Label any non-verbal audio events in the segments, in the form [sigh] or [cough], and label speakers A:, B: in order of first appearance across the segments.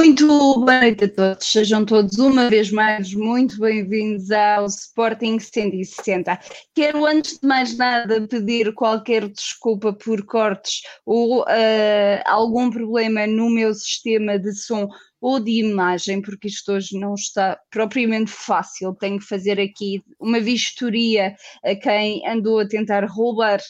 A: Muito boa noite a todos, sejam todos uma vez mais muito bem-vindos ao Sporting 160. Quero antes de mais nada pedir qualquer desculpa por cortes ou uh, algum problema no meu sistema de som ou de imagem, porque isto hoje não está propriamente fácil. Tenho que fazer aqui uma vistoria a quem andou a tentar roubar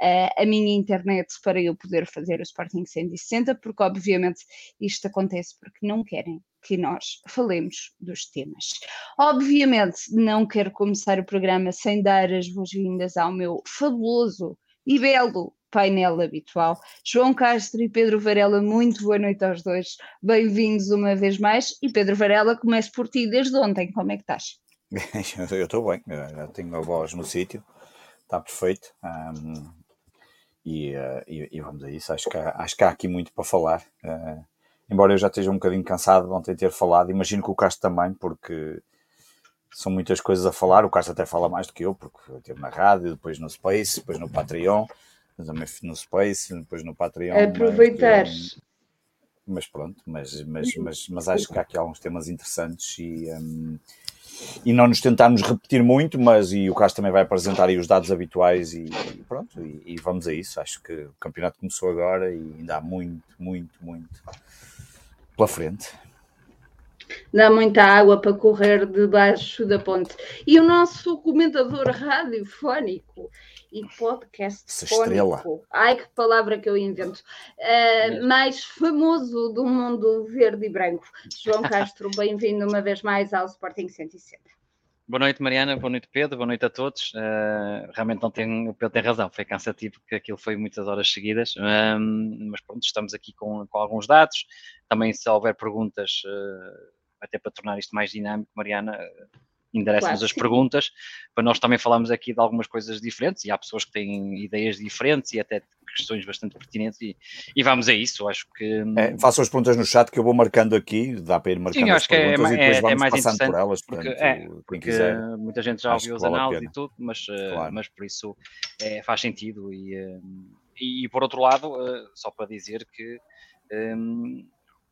A: a minha internet para eu poder fazer o Sporting 160, porque obviamente isto acontece porque não querem que nós falemos dos temas. Obviamente não quero começar o programa sem dar as boas-vindas ao meu fabuloso e belo painel habitual. João Castro e Pedro Varela, muito boa noite aos dois. Bem-vindos uma vez mais. E Pedro Varela, começo por ti desde ontem. Como é que estás? [laughs]
B: Eu estou bem, já tenho a voz no sítio, está perfeito. Um, e, uh, e, e, vamos a isso. Acho que, há, acho que há aqui muito para falar. Uh, embora eu já esteja um bocadinho cansado de ontem ter falado, imagino que o Castro também, porque são muitas coisas a falar. O Castro até fala mais do que eu, porque teve na rádio, depois no Space, depois no Patreon, também no Space, depois no Patreon.
A: Aproveitar.
B: Mas, mas pronto, mas, mas, mas, mas, acho que há aqui alguns temas interessantes e. Um, e não nos tentarmos repetir muito, mas e o Castro também vai apresentar aí os dados habituais e, e pronto, e, e, vamos a isso. Acho que o campeonato começou agora e ainda há muito, muito, muito pela frente.
A: Dá muita água para correr debaixo da ponte. E o nosso comentador radiofónico e podcast fónico, ai que palavra que eu invento, uh, mais famoso do mundo verde e branco. João [laughs] Castro, bem-vindo uma vez mais ao Sporting 160.
C: Boa noite, Mariana. Boa noite, Pedro. Boa noite a todos. Uh, realmente não tem, o Pedro tem razão, foi cansativo porque aquilo foi muitas horas seguidas. Um, mas pronto, estamos aqui com, com, alguns dados. Também, se houver perguntas, uh, até para tornar isto mais dinâmico, Mariana, endereça-nos claro, as perguntas, para nós também falarmos aqui de algumas coisas diferentes, e há pessoas que têm ideias diferentes e até questões bastante pertinentes, e, e vamos a isso, acho que...
B: Hum, é, façam as perguntas no chat que eu vou marcando aqui, dá para ir marcando Sim,
C: acho que é,
B: e depois
C: é,
B: vamos
C: é mais
B: passando
C: por
B: elas,
C: porque, portanto, é, porque quiser, muita gente já ouviu os análises e tudo, mas, eh, claro. mas por isso é, faz sentido, e, hum, e, e por outro lado, eh, só para dizer que um,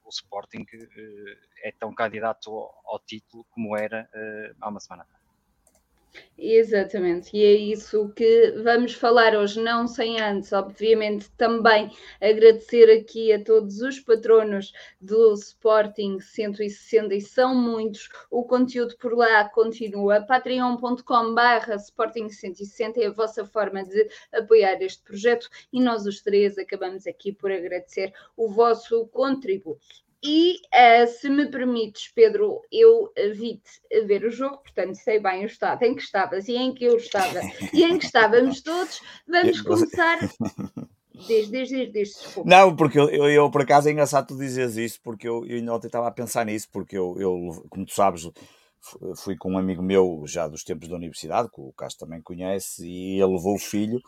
C: o Sporting uh, é tão candidato ao, ao, título como era uh, há uma semana atrás.
A: Exatamente, e é isso que vamos falar hoje, não sem antes, obviamente, também agradecer aqui a todos os patronos do Sporting 160 e são muitos, o conteúdo por lá continua, patreon.com/barra Sporting 160 é a vossa forma de apoiar este projeto e nós os três acabamos aqui por agradecer o vosso contributo. E uh, se me permites, Pedro, eu vi-te a ver o jogo, portanto sei bem o estado em que estavas e em que eu estava e em que estávamos [laughs] todos. Vamos começar. Desde, desde, desde
B: Não, porque eu, eu, eu, por acaso é engraçado tu dizeres isso, porque eu, eu ainda ontem estava a pensar nisso, porque eu, eu, como tu sabes, fui com um amigo meu já dos tempos da universidade, que o Castro também conhece, e ele levou o filho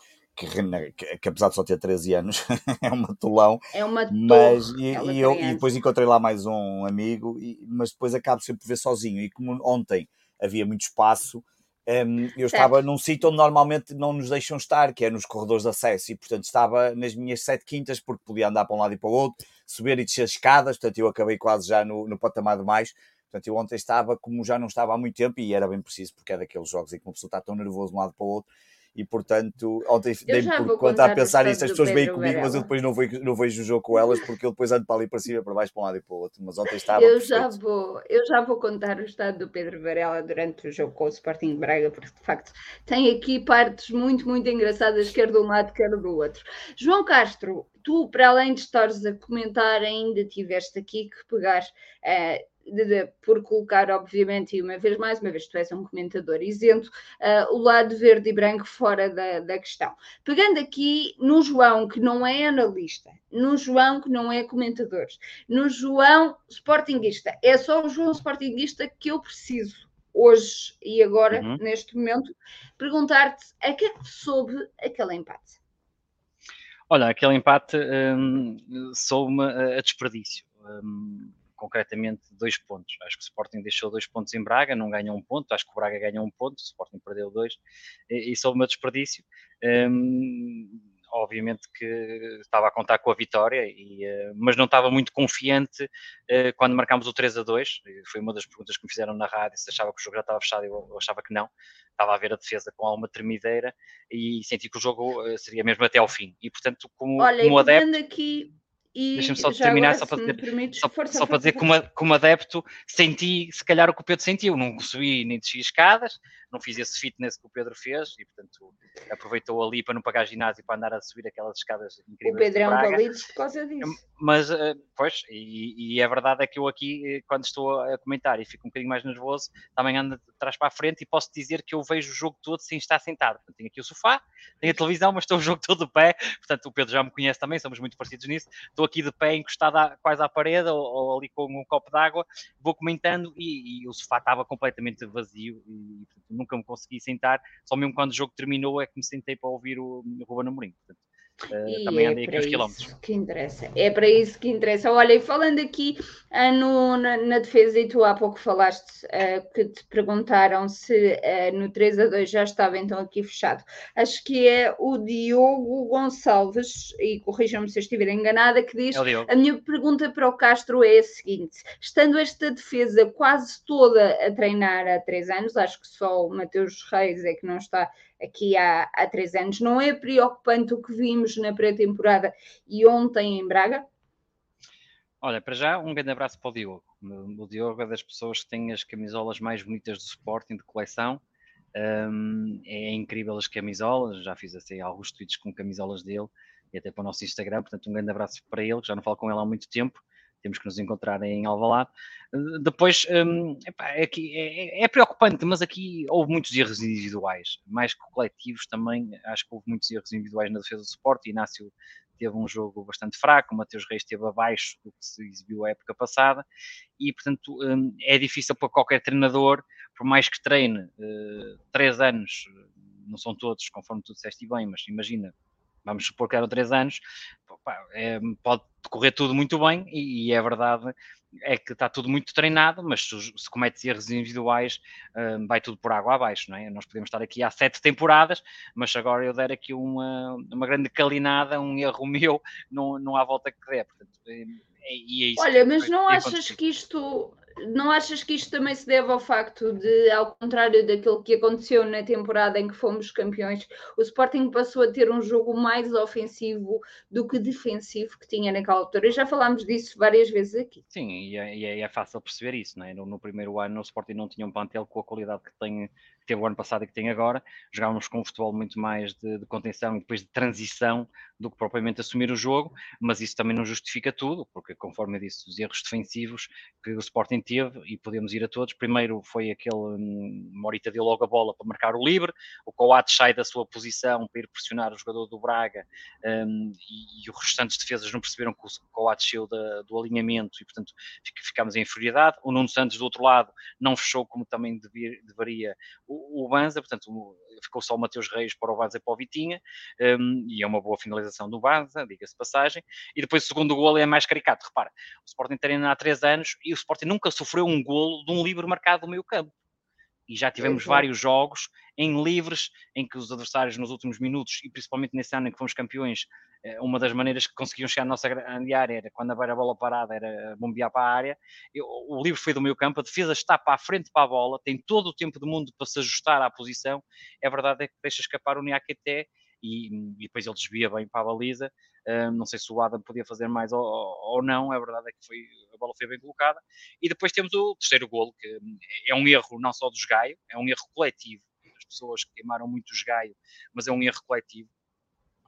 B: que, que, apesar de só ter 13 anos, [laughs] é uma tolão.
A: É uma
B: mas e, e eu, e depois encontrei lá mais um amigo, e, mas depois acabo sempre por ver sozinho. E como ontem havia muito espaço, um, eu certo. estava num sítio onde normalmente não nos deixam estar, que é nos corredores de acesso, e portanto estava nas minhas sete quintas, porque podia andar para um lado e para o outro, subir e descer escadas, portanto eu acabei quase já no, no patamar de mais. Portanto, eu ontem estava como já não estava há muito tempo, e era bem preciso, porque é daqueles jogos em que uma pessoa está tão nervoso de um lado para o outro, e portanto, ontem dei-me por conta a pensar nisso, as pessoas vêm comigo, Varela. mas eu depois não vejo, não vejo o jogo com elas porque eu depois ando para ali para cima, para baixo, para um lado e para o outro. Mas ontem estava.
A: Eu já, vou, eu já vou contar o estado do Pedro Varela durante o jogo com o Sporting Braga, porque de facto tem aqui partes muito, muito engraçadas, quer de um lado, quer do outro. João Castro, tu, para além de estares a comentar, ainda tiveste aqui que pegar. Uh, de, de, por colocar, obviamente, e uma vez mais, uma vez tu és um comentador isento, uh, o lado verde e branco fora da, da questão. Pegando aqui no João, que não é analista, no João, que não é comentador, no João Sportingista, é só o João Sportingista que eu preciso hoje e agora, uhum. neste momento, perguntar-te a que é que soube aquele empate?
C: Olha, aquele empate um, soube-me a desperdício. Um, concretamente dois pontos. Acho que o Sporting deixou dois pontos em Braga, não ganhou um ponto. Acho que o Braga ganhou um ponto, o Sporting perdeu dois e, e soube o meu desperdício. Um, obviamente que estava a contar com a vitória, e, uh, mas não estava muito confiante uh, quando marcámos o 3 a 2. Foi uma das perguntas que me fizeram na rádio se achava que o jogo já estava fechado. Eu, eu achava que não. Estava a ver a defesa com alguma tremideira e senti que o jogo seria mesmo até ao fim. E portanto, como,
A: Olha,
C: como
A: adepto. Aqui
C: Deixa-me só terminar, só, para dizer, só, força, só para dizer como, como adepto senti, se calhar, o que o Pedro sentiu. Não subi nem desci escadas, não fiz esse fitness que o Pedro fez e, portanto, aproveitou ali para não pagar ginásio para andar a subir aquelas escadas incríveis.
A: O Pedro é um palito por causa disso.
C: Mas, eh, pois, e, e, a verdade é que eu aqui, eh, quando estou a comentar e fico um bocadinho mais nervoso, também ando de trás para a frente e posso dizer que eu vejo o jogo todo sem estar sentado. Portanto, tenho aqui o sofá, tenho a televisão, mas estou o jogo todo de pé. Portanto, o Pedro já me conhece também, somos muito parecidos nisso. Estou aqui de pé, encostado a, quase à parede ou, ou, ali com um copo d'água, vou comentando e, e, o sofá estava completamente vazio e portanto, nunca me consegui sentar. Só mesmo quando o jogo terminou é que me sentei para ouvir o, o Ruben Amorim. Portanto, Uh, também andei é aqui uns quilómetros.
A: Que interessa. É para isso que interessa. Olha, e falando aqui uh, no, na, na, defesa, e tu há pouco falaste uh, que te perguntaram se no 3 a 2 já estava então aqui fechado. Acho que é o Diogo Gonçalves, e corrijam-me se eu estiver enganada, que diz: é A minha pergunta para o Castro é a seguinte: estando esta defesa quase toda a treinar há três anos, acho que só o Mateus Reis é que não está aqui há, há três anos. Não é preocupante o que vimos na pré-temporada e ontem em Braga?
C: Olha, para já, um grande abraço para o Diogo. O Diogo é das pessoas que tem as camisolas mais bonitas do Sporting de coleção. Um, é incrível as camisolas, já fiz assim, alguns tweets com camisolas dele e até para o nosso Instagram, portanto um grande abraço para ele, que já não falo com ele há muito tempo temos que nos encontrar em Alvalade. Depois, um, epá, é, é, é, preocupante, mas aqui houve muitos erros individuais, mais que coletivos também, acho que houve muitos erros individuais na defesa do suporte. Inácio teve um jogo bastante fraco, o Mateus Reis esteve abaixo do que se exibiu a época passada, e portanto um, é difícil para qualquer treinador, por mais que treine uh, três anos, não são todos, conforme tu disseste bem, mas imagina, vamos supor que eram três anos, é, pode correr tudo muito bem e, e, é verdade é que está tudo muito treinado, mas se, se cometes erros individuais um, vai tudo por água abaixo, não é? Nós podemos estar aqui há sete temporadas, mas agora eu der aqui uma, uma grande calinada, um erro [laughs] meu, não, não há volta que der, portanto, é,
A: é, é Olha, mas não achas que isto não achas que isto também se deve ao facto de, ao contrário daquilo que aconteceu na temporada em que fomos campeões, o Sporting passou a ter um jogo mais ofensivo do que defensivo que tinha naquela altura? E já falámos disso várias vezes aqui.
C: Sim, e é, e é, é fácil perceber isso, não é? No, no, primeiro ano o Sporting não tinha um plantel com a qualidade que tem teve o ano passado e que tem agora, jogávamos com um futebol muito mais de, de, contenção e depois de transição do que propriamente assumir o jogo, mas isso também não justifica tudo, porque conforme eu disse, os erros defensivos que o Sporting teve, e podemos ir a todos, primeiro foi aquele hum, Morita deu logo a bola para marcar o livre, o Coates sai da sua posição para ir pressionar o jogador do Braga um, e, e, os restantes defesas não perceberam que o Coates saiu da, do alinhamento e portanto ficámos em inferioridade, o Nuno Santos do outro lado não fechou como também devia, deveria o, o, Banza, portanto, ficou só o Mateus Reis para o Banza e para o Vitinha, um, e é uma boa finalização do Banza, diga-se passagem. E depois o segundo golo é mais caricato. Repara, o Sporting treina há três anos e o Sporting nunca sofreu um golo de um livre marcado no meio campo. E já tivemos vários jogos em livres, em que os adversários nos últimos minutos, e principalmente nesse ano em que fomos campeões, eh, uma das maneiras que conseguiam chegar à nossa grande área era quando a bola parada, era bombear para a área. o livro foi do meio campo, a defesa está para a frente para a bola, tem todo o tempo do mundo para se ajustar à posição. É verdade é que deixa escapar o Niakete e, e depois ele desvia bem para a baliza. Não sei se o Adam podia fazer mais ou, ou, não, a verdade é que foi, a bola foi bem colocada. E depois temos o terceiro golo, que é um erro não só dos Gaio, é um erro coletivo. As pessoas queimaram muito os Gaio, mas é um erro coletivo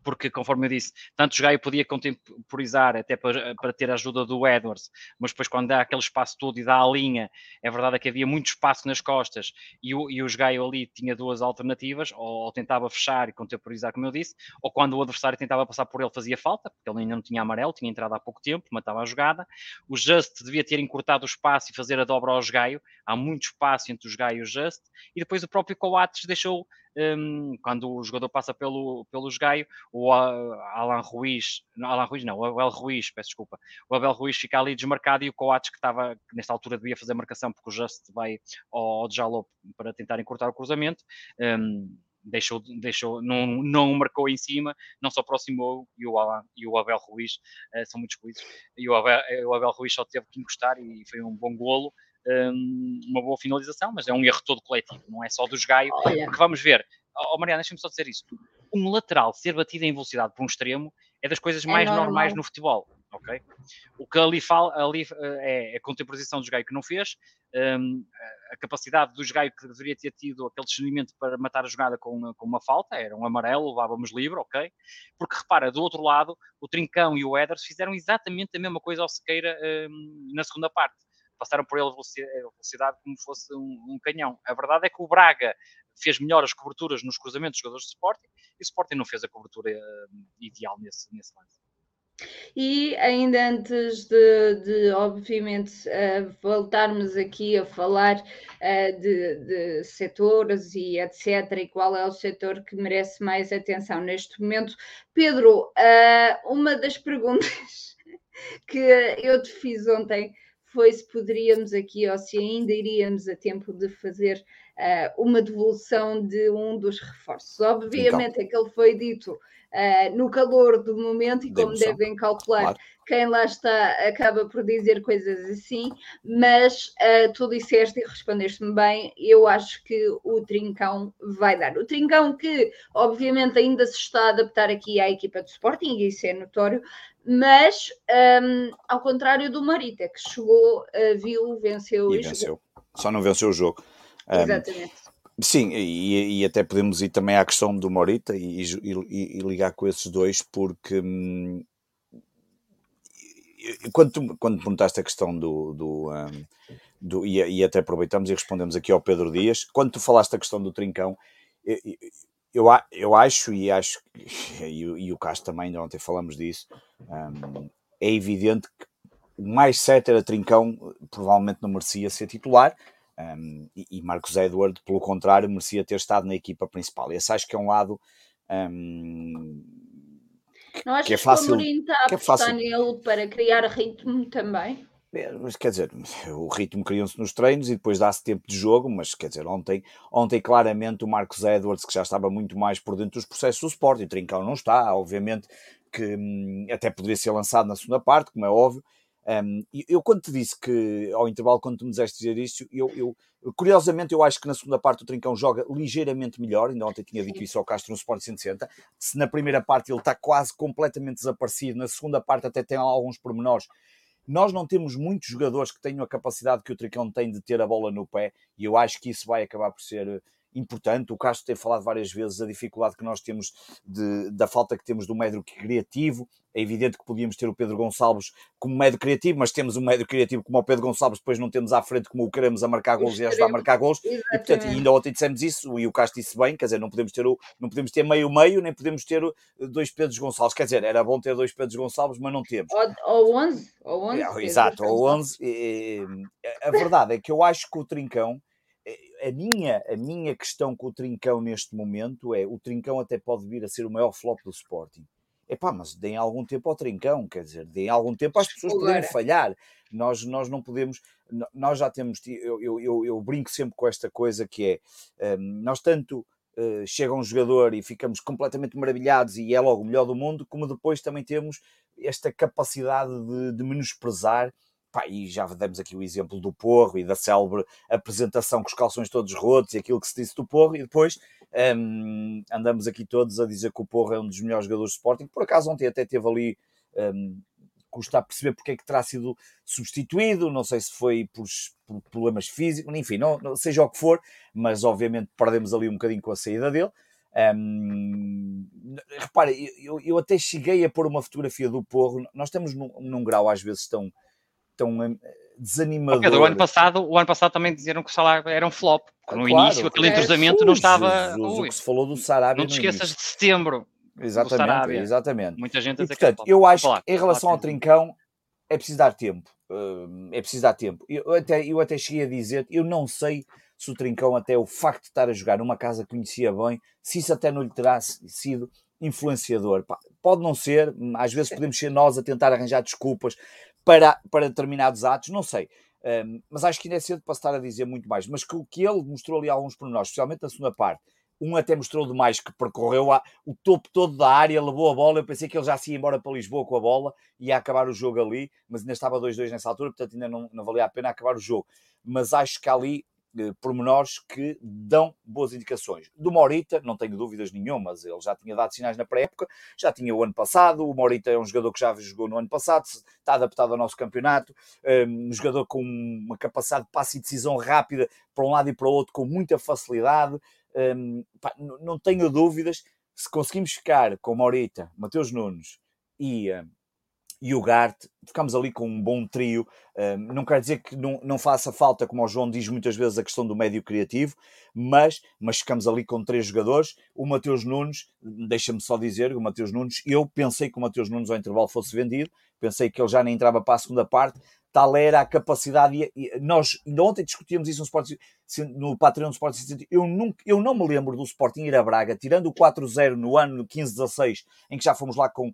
C: porque, conforme eu disse, tanto o Gaio podia contemporizar até para, para, ter a ajuda do Edwards, mas depois quando dá aquele espaço todo e dá a linha, é verdade que havia muito espaço nas costas e o, e o Gaio ali tinha duas alternativas, ou, ou, tentava fechar e contemporizar, como eu disse, ou quando o adversário tentava passar por ele fazia falta, porque ele ainda não tinha amarelo, tinha entrado há pouco tempo, matava a jogada. O Just devia ter encurtado o espaço e fazer a dobra ao Gaio, há muito espaço entre os Gaio e o Just, e depois o próprio Coates deixou um, quando o jogador passa pelo, pelo Gaio, o Alan Ruiz, não, Alan Ruiz não, o Abel Ruiz, peço desculpa, o Abel Ruiz fica ali desmarcado e o Coates que estava, nesta altura devia fazer marcação porque o Just vai ao, ao Jalop para tentar encurtar o cruzamento, um, deixou, deixou, não, não marcou em cima, não se aproximou e o, e o Abel Ruiz, uh, são muitos juízes, e o Abel, o Abel Ruiz só teve que encostar e foi um bom golo, um, uma boa finalização, mas é um erro todo coletivo, não é só dos Gaio, porque vamos ver, oh, Mariana, deixa-me só dizer isso, um lateral ser batido em velocidade por um extremo é das coisas é mais normal. normais no futebol, ok? O que ali, fala, ali eh, é a contemplação dos Gaio que não fez, um, a capacidade do Gaio que deveria ter tido aquele discernimento para matar a jogada com, com uma falta, era um amarelo, levávamos livre, ok? Porque repara, do outro lado, o Trincão e o Eders fizeram exatamente a mesma coisa ao Sequeira um, na segunda parte passaram por ele a velocidade como fosse um, um, canhão. A verdade é que o Braga fez melhores coberturas nos cruzamentos dos jogadores de Sporting e o Sporting não fez a cobertura uh, ideal nesse, nesse lance.
A: E ainda antes de, de obviamente, uh, voltarmos aqui a falar uh, de, de, setores e etc., e qual é o setor que merece mais atenção neste momento, Pedro, uh, uma das perguntas [laughs] que eu te fiz ontem foi se poderíamos aqui, ou se ainda iríamos a tempo de fazer uh, uma devolução de um dos reforços. Obviamente, então. aquele foi dito uh, no calor do momento, e como devem calcular, claro. quem lá está acaba por dizer coisas assim, mas uh, tu disseste e respondeste-me bem, eu acho que o Trincão vai dar. O Trincão que, obviamente, ainda se está a adaptar aqui à equipa do Sporting, e isso é notório, mas um, ao contrário do Marita, que chegou, uh, viu, venceu
B: e, e venceu. Jogou. Só não venceu o jogo.
A: Exatamente. Um,
B: sim, e, e, até podemos ir também à questão do Morita e, e, e ligar com esses dois, porque hum, quando, tu, quando perguntaste a questão do. do, um, do e, até aproveitamos e respondemos aqui ao Pedro Dias, quando tu falaste a questão do Trincão, eu, eu acho, e acho, [laughs] e, e o Castro também, ainda ontem falamos disso, um, é evidente que o mais certo era Trincão, provavelmente não merecia ser titular, um, e, e, Marcos Edward, pelo contrário, merecia ter estado na equipa principal. Esse acho que é um lado um,
A: não achas que é fácil, que o Mourinho está a é fácil. nele para criar ritmo também?
B: É, mas quer dizer, o ritmo criou-se nos treinos e depois dá-se tempo de jogo, mas quer dizer, ontem, ontem claramente o Marcos Edwards, que já estava muito mais por dentro dos processos do Sport, e o Trincão não está, obviamente que hum, até poderia ser lançado na segunda parte, como é óbvio. Um, eu, quando te disse que, ao intervalo, quando tu me disseste dizer isso, eu, eu, curiosamente, eu acho que na segunda parte o Trincão joga ligeiramente melhor. Ainda ontem tinha dito isso ao Castro no Sport 160. Se na primeira parte ele está quase completamente desaparecido, na segunda parte até tem alguns pormenores nós não temos muitos jogadores que tenham a capacidade que o Tricão tem de ter a bola no pé e eu acho que isso vai acabar por ser eh, importante. O Castro tem falado várias vezes a dificuldade que nós temos de, da falta que temos do médio criativo. É evidente que podíamos ter o Pedro Gonçalves como médio criativo, mas temos um médio criativo como o Pedro Gonçalves, depois não temos à frente como o queremos a marcar gols e ajudar a marcar gols. E, portanto, ainda ontem dissemos isso, e o Castro disse bem, quer dizer, não podemos ter, o, não podemos ter meio-meio, nem podemos ter dois Pedros Gonçalves. Quer dizer, era bom ter dois Pedros Gonçalves, mas não temos.
A: Ou 11. Ou 11
B: é, exato, ou 11. A verdade é que eu acho que o Trincão a minha, a minha questão com o Trincão neste momento é o Trincão até pode vir a ser o maior flop do Sporting. É pá, mas deem algum tempo ao Trincão, quer dizer, deem algum tempo às pessoas poderem falhar. Nós, nós não podemos, nós já temos, eu, eu, eu, eu brinco sempre com esta coisa que é, um, nós tanto uh, chega um jogador e ficamos completamente maravilhados e é logo o melhor do mundo, como depois também temos esta capacidade de, de menosprezar Pá, e já demos aqui o exemplo do Porro e da célebre apresentação com os calções todos rotos e aquilo que se disse do Porro, e depois um, andamos aqui todos a dizer que o Porro é um dos melhores jogadores de Sporting. Por acaso, ontem até teve ali. Um, custa a perceber porque é que terá sido substituído, não sei se foi por, por problemas físicos, enfim, não, não, seja o que for, mas obviamente perdemos ali um bocadinho com a saída dele. Um, eu, eu até cheguei a pôr uma fotografia do Porro, nós estamos num, num grau às vezes tão, tão eh, desanimador. Pedro,
C: o ano passado, o ano passado também diziam que o salário era um flop. Ah, no claro, início aquele entrosamento é, não estava.
B: Jesus, o que se falou do Sarabia.
C: Não te esqueças de setembro.
B: Exatamente, exatamente.
C: Muita gente
B: e, portanto, eu acho falar, que em relação ao Trincão é preciso dar tempo. Uh, é preciso dar tempo. Eu até, eu até cheguei a dizer, eu não sei se o Trincão, até o facto de estar a jogar numa casa que conhecia bem, se isso até não lhe terá sido influenciador. Pode não ser, às vezes podemos ser nós a tentar arranjar desculpas para, para determinados atos, não sei. Um, mas acho que ainda é cedo para estar a dizer muito mais. Mas que o que ele mostrou ali alguns pormenores, especialmente na segunda parte, Um até mostrou demais que percorreu a, o topo todo da área, levou a bola. Eu pensei que ele já se ia embora para Lisboa com a bola e ia acabar o jogo ali, mas ainda estava 2-2 nessa altura, portanto ainda não, não valia a pena acabar o jogo. Mas acho que ali pormenores que dão boas indicações. Do Morita, não tenho dúvidas nenhumas, ele já tinha dado sinais na pré-época, já tinha o ano passado. O Morita é um jogador que já jogou no ano passado, está adaptado ao nosso campeonato, um jogador com uma capacidade de passe e decisão rápida para um lado e para o outro com muita facilidade. Um, pá, não tenho dúvidas. Se conseguimos ficar com Morita, Mateus Nunes e e o Gart, ficamos ali com um bom trio. não quer dizer que não, não faça falta, como o João diz muitas vezes, a questão do médio criativo, mas, mas ficamos ali com três jogadores. O Mateus Nunes, deixa-me só dizer, o Mateus Nunes, eu pensei que o Mateus Nunes ao intervalo fosse vendido, pensei que ele já nem entrava para a segunda parte, tal era a capacidade. E nós ainda ontem discutíamos isso no, Sport, no Patreon do Sport eu, nunca, eu não me lembro do Sporting ir a Braga, tirando o 4-0 no ano 15-16, em que já fomos lá com uh,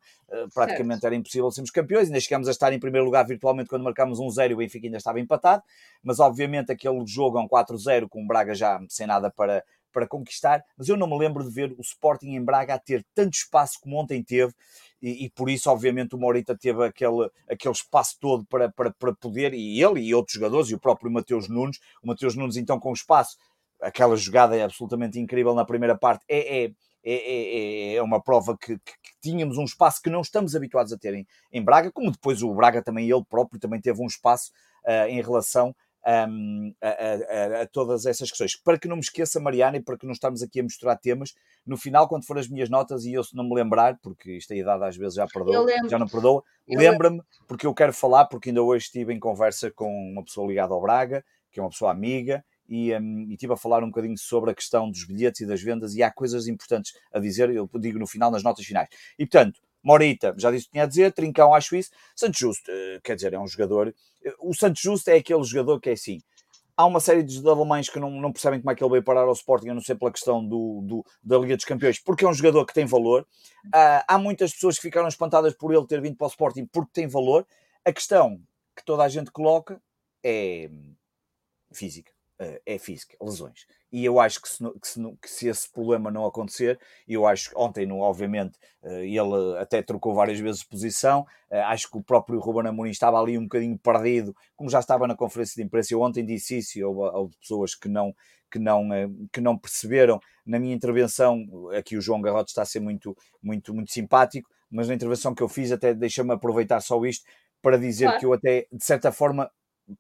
B: praticamente certo. era impossível sermos campeões, ainda chegámos a estar em primeiro lugar virtualmente quando marcámos um 0 e o Benfica ainda estava empatado, mas obviamente aquele jogo é um 4-0 com o Braga já sem nada para, para conquistar, mas eu não me lembro de ver o Sporting em Braga a ter tanto espaço como ontem teve e, e, por isso, obviamente, o Morita teve aquele, aquele espaço todo para, para, para poder, e ele e outros jogadores, e o próprio Mateus Nunes, o Mateus Nunes, então, com espaço, aquela jogada é absolutamente incrível na primeira parte, é, é, é, é uma prova que, que, que, tínhamos um espaço que não estamos habituados a ter em, em Braga, como depois o Braga também, ele próprio, também teve um espaço uh, em relação um, a, a, a, todas essas questões. Para que não me esqueça, Mariana, e para que não estamos aqui a misturar temas, no final, quando for as minhas notas e eu se não me lembrar, porque isto a idade às vezes já perdoa, já não perdoa, lembra-me, porque eu quero falar, porque ainda hoje estive em conversa com uma pessoa ligada ao Braga, que é uma pessoa amiga, e, um, estive a falar um bocadinho sobre a questão dos bilhetes e das vendas, e há coisas importantes a dizer, eu digo no final, nas notas finais. E portanto, Morita, já disse o que tinha a dizer, Trincão acho isso, Santos Justo, eh, quer dizer, é um jogador, eh, o Santos Justo é aquele jogador que é assim, há uma série de alemães que não, não percebem como é que ele veio parar ao Sporting, a não ser pela questão do, do, da Liga dos Campeões, porque é um jogador que tem valor. Uh, há muitas pessoas que ficaram espantadas por ele ter vindo para o Sporting porque tem valor. A questão que toda a gente coloca é física. Uh, é física, lesões e eu acho que se, que se, que se, esse problema não acontecer, eu acho que ontem, no, obviamente, eh, ele até trocou várias vezes posição, eh, acho que o próprio Ruben Amorim estava ali um bocadinho perdido, como já estava na conferência de imprensa, eu ontem disse isso, e houve, houve pessoas que não, que, não, eh, que não perceberam, na minha intervenção, aqui o João Garrote está a ser muito, muito, muito simpático, mas na intervenção que eu fiz, até deixa-me aproveitar só isto, para dizer claro. que eu até, de certa forma,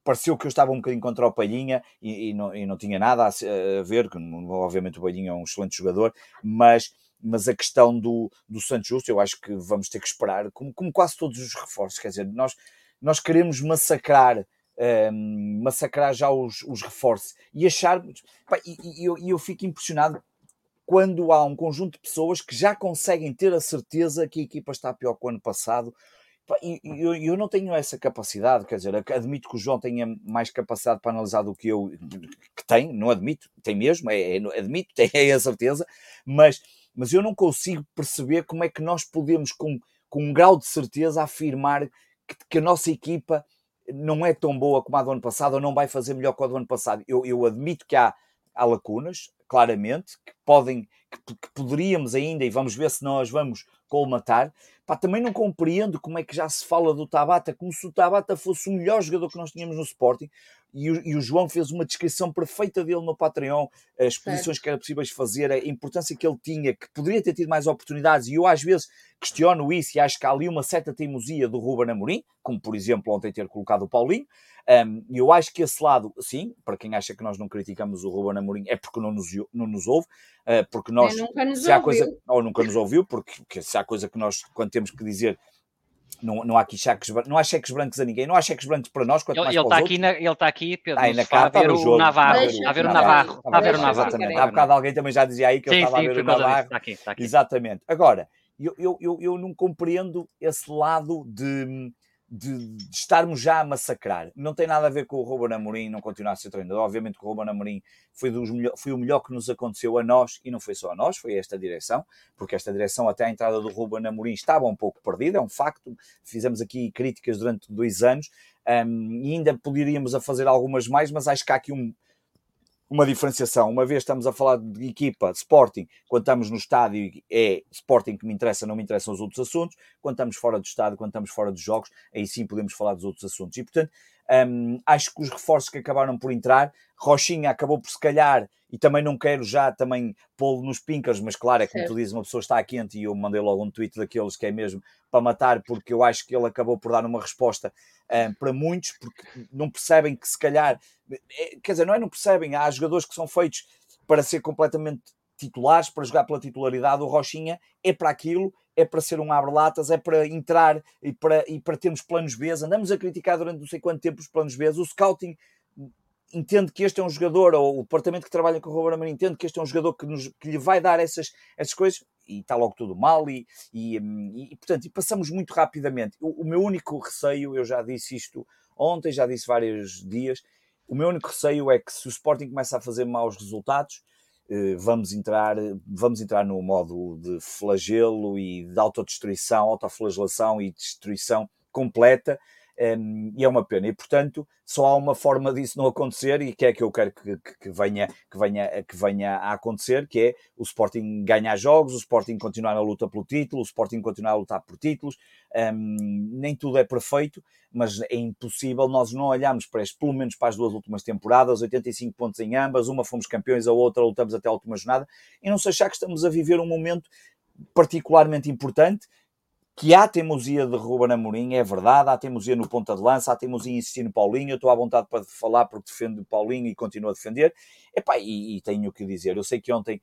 B: pareceu que eu estava um bocadinho contra o Palhinha e, e, não, e não, tinha nada a, ver, que obviamente o Palhinha é um excelente jogador, mas, mas a questão do, do Santos Justo, eu acho que vamos ter que esperar, como, como quase todos os reforços, quer dizer, nós, nós queremos massacrar. Um, massacrar já os, os reforços e achar e, e eu, eu fico impressionado quando há um conjunto de pessoas que já conseguem ter a certeza que a equipa está pior que o ano passado e eu, eu não tenho essa capacidade, quer dizer, admito que o João tenha mais capacidade para analisar do que eu que tem, não admito, tem mesmo, é, é admito, [laughs] é a certeza, mas, mas eu não consigo perceber como é que nós podemos, com, com um grau de certeza, afirmar que, que a nossa equipa não é tão boa como a do ano passado ou não vai fazer melhor que a do ano passado. Eu, eu admito que há, há lacunas, claramente, que podem, que, que poderíamos ainda, e vamos ver se nós vamos colmatar, Pá, também não compreendo como é que já se fala do Tabata, como se o Tabata fosse o melhor jogador que nós tínhamos no Sporting. E o, e o João fez uma descrição perfeita dele no Patreon, as posições que era possível fazer, a importância que ele tinha, que poderia ter tido mais oportunidades. E eu às vezes questiono isso e acho que há ali uma certa teimosia do Ruben Amorim, como por exemplo ontem ter colocado o Paulinho. Um, eu acho que esse lado, sim, para quem acha que nós não criticamos o Ruben Amorim, é porque não nos, não nos ouve, uh, porque nós, se há coisa, ou nunca nos ouviu, porque, porque se há coisa que nós, quando temos que dizer não, não há aqui cheques, não há cheques brancos a ninguém, não há cheques brancos para nós, quanto
C: ele,
B: mais
C: ele
B: está
C: aqui na, Ele está aqui,
B: Pedro, está na a ver
C: o, Navarro, a ver o Navarro, a ver o Navarro.
B: Exatamente, há bocado alguém também já dizia aí que ele estava a ver o Navarro. Está aqui, está aqui. Exatamente. Agora, eu, eu, eu, eu não compreendo esse lado de de, de, estarmos já a massacrar. Não tem nada a ver com o Ruben Amorim não continuar a ser treinador. Obviamente que o Ruben Amorim foi, dos melhor, foi o melhor que nos aconteceu a nós, e não foi só a nós, foi esta direção, porque esta direção até a entrada do Ruben Amorim estava um pouco perdida, é um facto. Fizemos aqui críticas durante dois anos um, e ainda poderíamos a fazer algumas mais, mas acho que há aqui um, uma diferenciação. Uma vez estamos a falar de equipa, Sporting, quando estamos no estádio é Sporting que me interessa, não me interessam os outros assuntos. Quando estamos fora do estádio, quando estamos fora dos jogos, aí sim podemos falar dos outros assuntos. E portanto, um, acho que os reforços que acabaram por entrar, Rochinha acabou por se calhar, e também não quero já também pô-lo nos pincas, mas claro, é como tu dizes, uma pessoa está quente e eu mandei logo um tweet daqueles que é mesmo para matar, porque eu acho que ele acabou por dar uma resposta um, para muitos, porque não percebem que se calhar, é, quer dizer, não é não percebem, há jogadores que são feitos para ser completamente titulares, para jogar pela titularidade, o Rochinha é para aquilo é para ser um abre-latas, é para entrar e para, e para termos planos B. Andamos a criticar durante não sei quanto tempo os planos B. O scouting entende que este é um jogador, ou o departamento que trabalha com o Ruben Amorim entende que este é um jogador que, nos, que lhe vai dar essas, essas coisas, e está logo tudo mal, e, e, e, portanto, e passamos muito rapidamente. O, o, meu único receio, eu já disse isto ontem, já disse vários dias, o meu único receio é que se o Sporting começa a fazer maus resultados, vamos entrar, vamos entrar no modo de flagelo e de autodestruição, autoflagelação e destruição completa, um, e é uma pena. E, portanto, só há uma forma disso não acontecer, e que é que eu quero que, que, que, venha, que, venha, que venha a acontecer, que é o Sporting ganhar jogos, o Sporting continuar na luta pelo título, o Sporting continuar a lutar por títulos. Um, nem tudo é perfeito, mas é impossível nós não olharmos para este, pelo menos para as duas últimas temporadas, 85 pontos em ambas, uma fomos campeões, a outra lutamos até a última jornada, e não se achar que estamos a viver um momento particularmente importante que há teimosia de Ruben Amorim, é verdade, há teimosia no ponta de lança, há teimosia em insistir no Paulinho, eu estou à vontade para falar porque defendo o Paulinho e continuo a defender, Epá, e, e tenho o que dizer, eu sei que ontem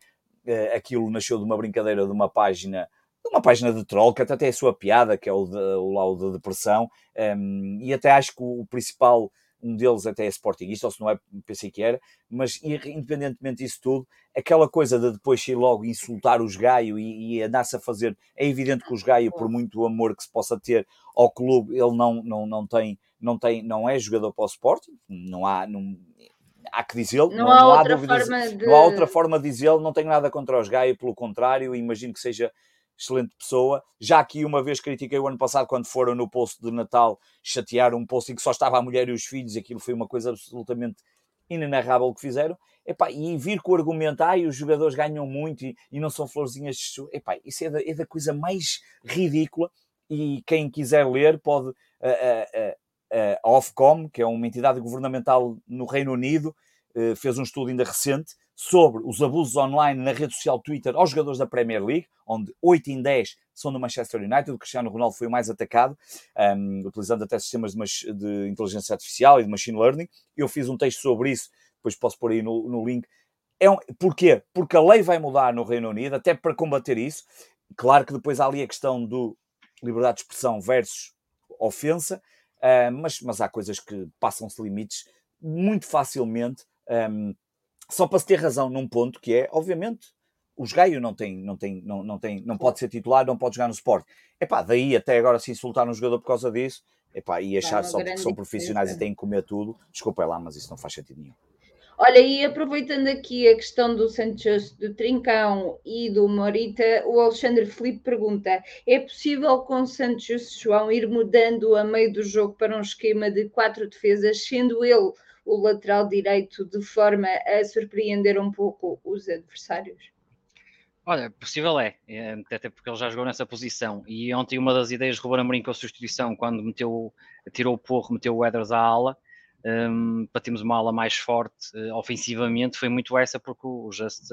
B: uh, aquilo nasceu de uma brincadeira de uma página, de uma página de troll, que até é a sua piada, que é o, de, o lá o de depressão, um, ehm, e até acho que o, o principal um deles até é Sportingista, ou se não é, pensei que era, mas independentemente disso tudo, aquela coisa de depois ir logo insultar os Gaio e, e andar-se a fazer, é evidente que os Gaio, por muito amor que se possa ter ao clube, ele não, não, não tem, não tem, não é jogador para o Sporting, não há, não, há que dizê-lo,
A: não, não, há, não há outra forma
B: de... não há outra forma de dizê-lo, não tenho nada contra os Gaio, pelo contrário, imagino que seja excelente pessoa. Já aqui uma vez critiquei o ano passado quando foram no post de Natal chatear um post em que só estava a mulher e os filhos, aquilo foi uma coisa absolutamente inenarrável que fizeram. Epá, e vir com o argumento, ah, os jogadores ganham muito e, e não são florzinhas de Epá, isso é da, é da, coisa mais ridícula e quem quiser ler pode... A Ofcom, que é uma entidade governamental no Reino Unido, eh, fez um estudo ainda recente sobre os abusos online na rede social Twitter aos jogadores da Premier League, onde 8 em 10 são do Manchester United, o Cristiano Ronaldo foi o mais atacado, um, utilizando até sistemas de, de, inteligência artificial e de machine learning. Eu fiz um texto sobre isso, depois posso pôr aí no, no link. É um, porquê? Porque a lei vai mudar no Reino Unido, até para combater isso. Claro que depois há ali a questão do liberdade de expressão versus ofensa, uh, mas, mas há coisas que passam-se limites muito facilmente. Um, só para se ter razão num ponto que é, obviamente, os Gaio não tem, não tem, não, não tem, não pode ser titular, não pode jogar no Sport. Epá, daí até agora se insultar um jogador por causa disso, epá, e achar só porque são profissionais e têm que comer tudo, desculpa lá, mas isso não faz sentido nenhum.
A: Olha, e aproveitando aqui a questão do Santos, do Trincão e do Morita, o Alexandre Felipe pergunta: é possível com o Santos João ir mudando a meio do jogo para um esquema de quatro defesas, sendo ele o lateral direito de forma a surpreender um pouco os adversários?
C: Olha, possível é, é, até porque ele já jogou nessa posição. E ontem uma das ideias de Ruben Amorim com a substituição, quando meteu, tirou o porro, meteu o Eders à ala, um, para termos uma ala mais forte uh, ofensivamente, foi muito essa, porque o Just,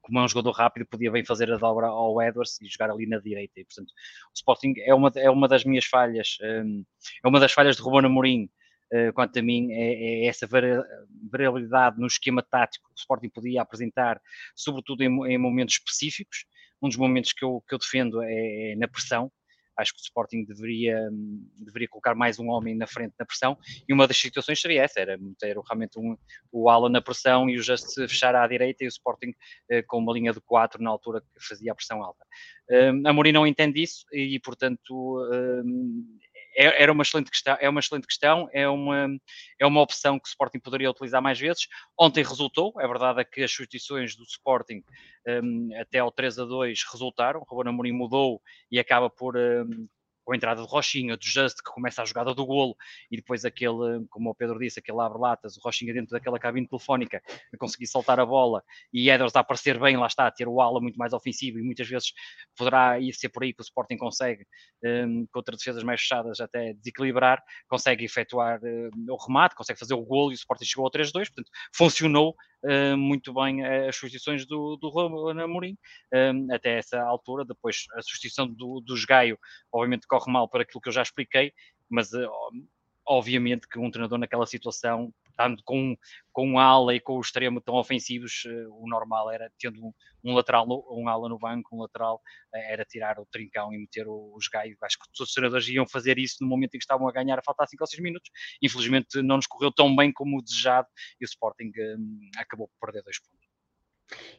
C: como é um jogador rápido, podia bem fazer a dobra ao Edwards e jogar ali na direita. E, portanto, o Sporting é uma, é uma das minhas falhas, um, é uma das falhas de Ruben Amorim, eh, quanto a mim, é, é essa variabilidade no esquema tático que o Sporting podia apresentar, sobretudo em, em momentos específicos. Um dos momentos que eu, que eu defendo é, é na pressão, acho que o Sporting deveria, deveria colocar mais um homem na frente na pressão, e uma das situações seria essa, era ter realmente um, o Alan na pressão e o Just fechar à direita e o Sporting eh, com uma linha de 4 na altura que fazia a pressão alta. Um, Amorim não entende isso e, portanto, um, é, era uma excelente questão, é uma excelente questão, é uma, é uma opção que o Sporting poderia utilizar mais vezes. Ontem resultou, é verdade que as substituições do Sporting um, até ao 3 a 2 resultaram, o Ruben Amorim mudou e acaba por, um, com a entrada do Rochinha, do Just, que começa a jogada do golo, e depois aquele, como o Pedro disse, aquele abre-latas, o Rochinha dentro daquela cabine telefónica, a conseguir saltar a bola, e Edwards a aparecer bem, lá está, a ter o ala muito mais ofensivo, e muitas vezes poderá ir ser por aí que o Sporting consegue, um, contra defesas mais fechadas, até desequilibrar, consegue efetuar um, o remate, consegue fazer o golo, e o Sporting chegou ao 3-2, portanto, funcionou uh, muito bem as substituições do, do Ruben Amorim, um, até essa altura, depois a substituição do, do Gaio, obviamente corre mal para aquilo que eu já expliquei, mas uh, obviamente que um treinador naquela situação, tanto com, com ala e com o extremo tão ofensivos, uh, o normal era, tendo um, lateral, um ala no banco, um lateral, uh, era tirar o trincão e meter os gaios. Acho que os treinadores iam fazer isso no momento em que estavam a ganhar, a faltar 5 ou 6 minutos. Infelizmente não nos correu tão bem como o desejado e o Sporting um, acabou por perder dois pontos.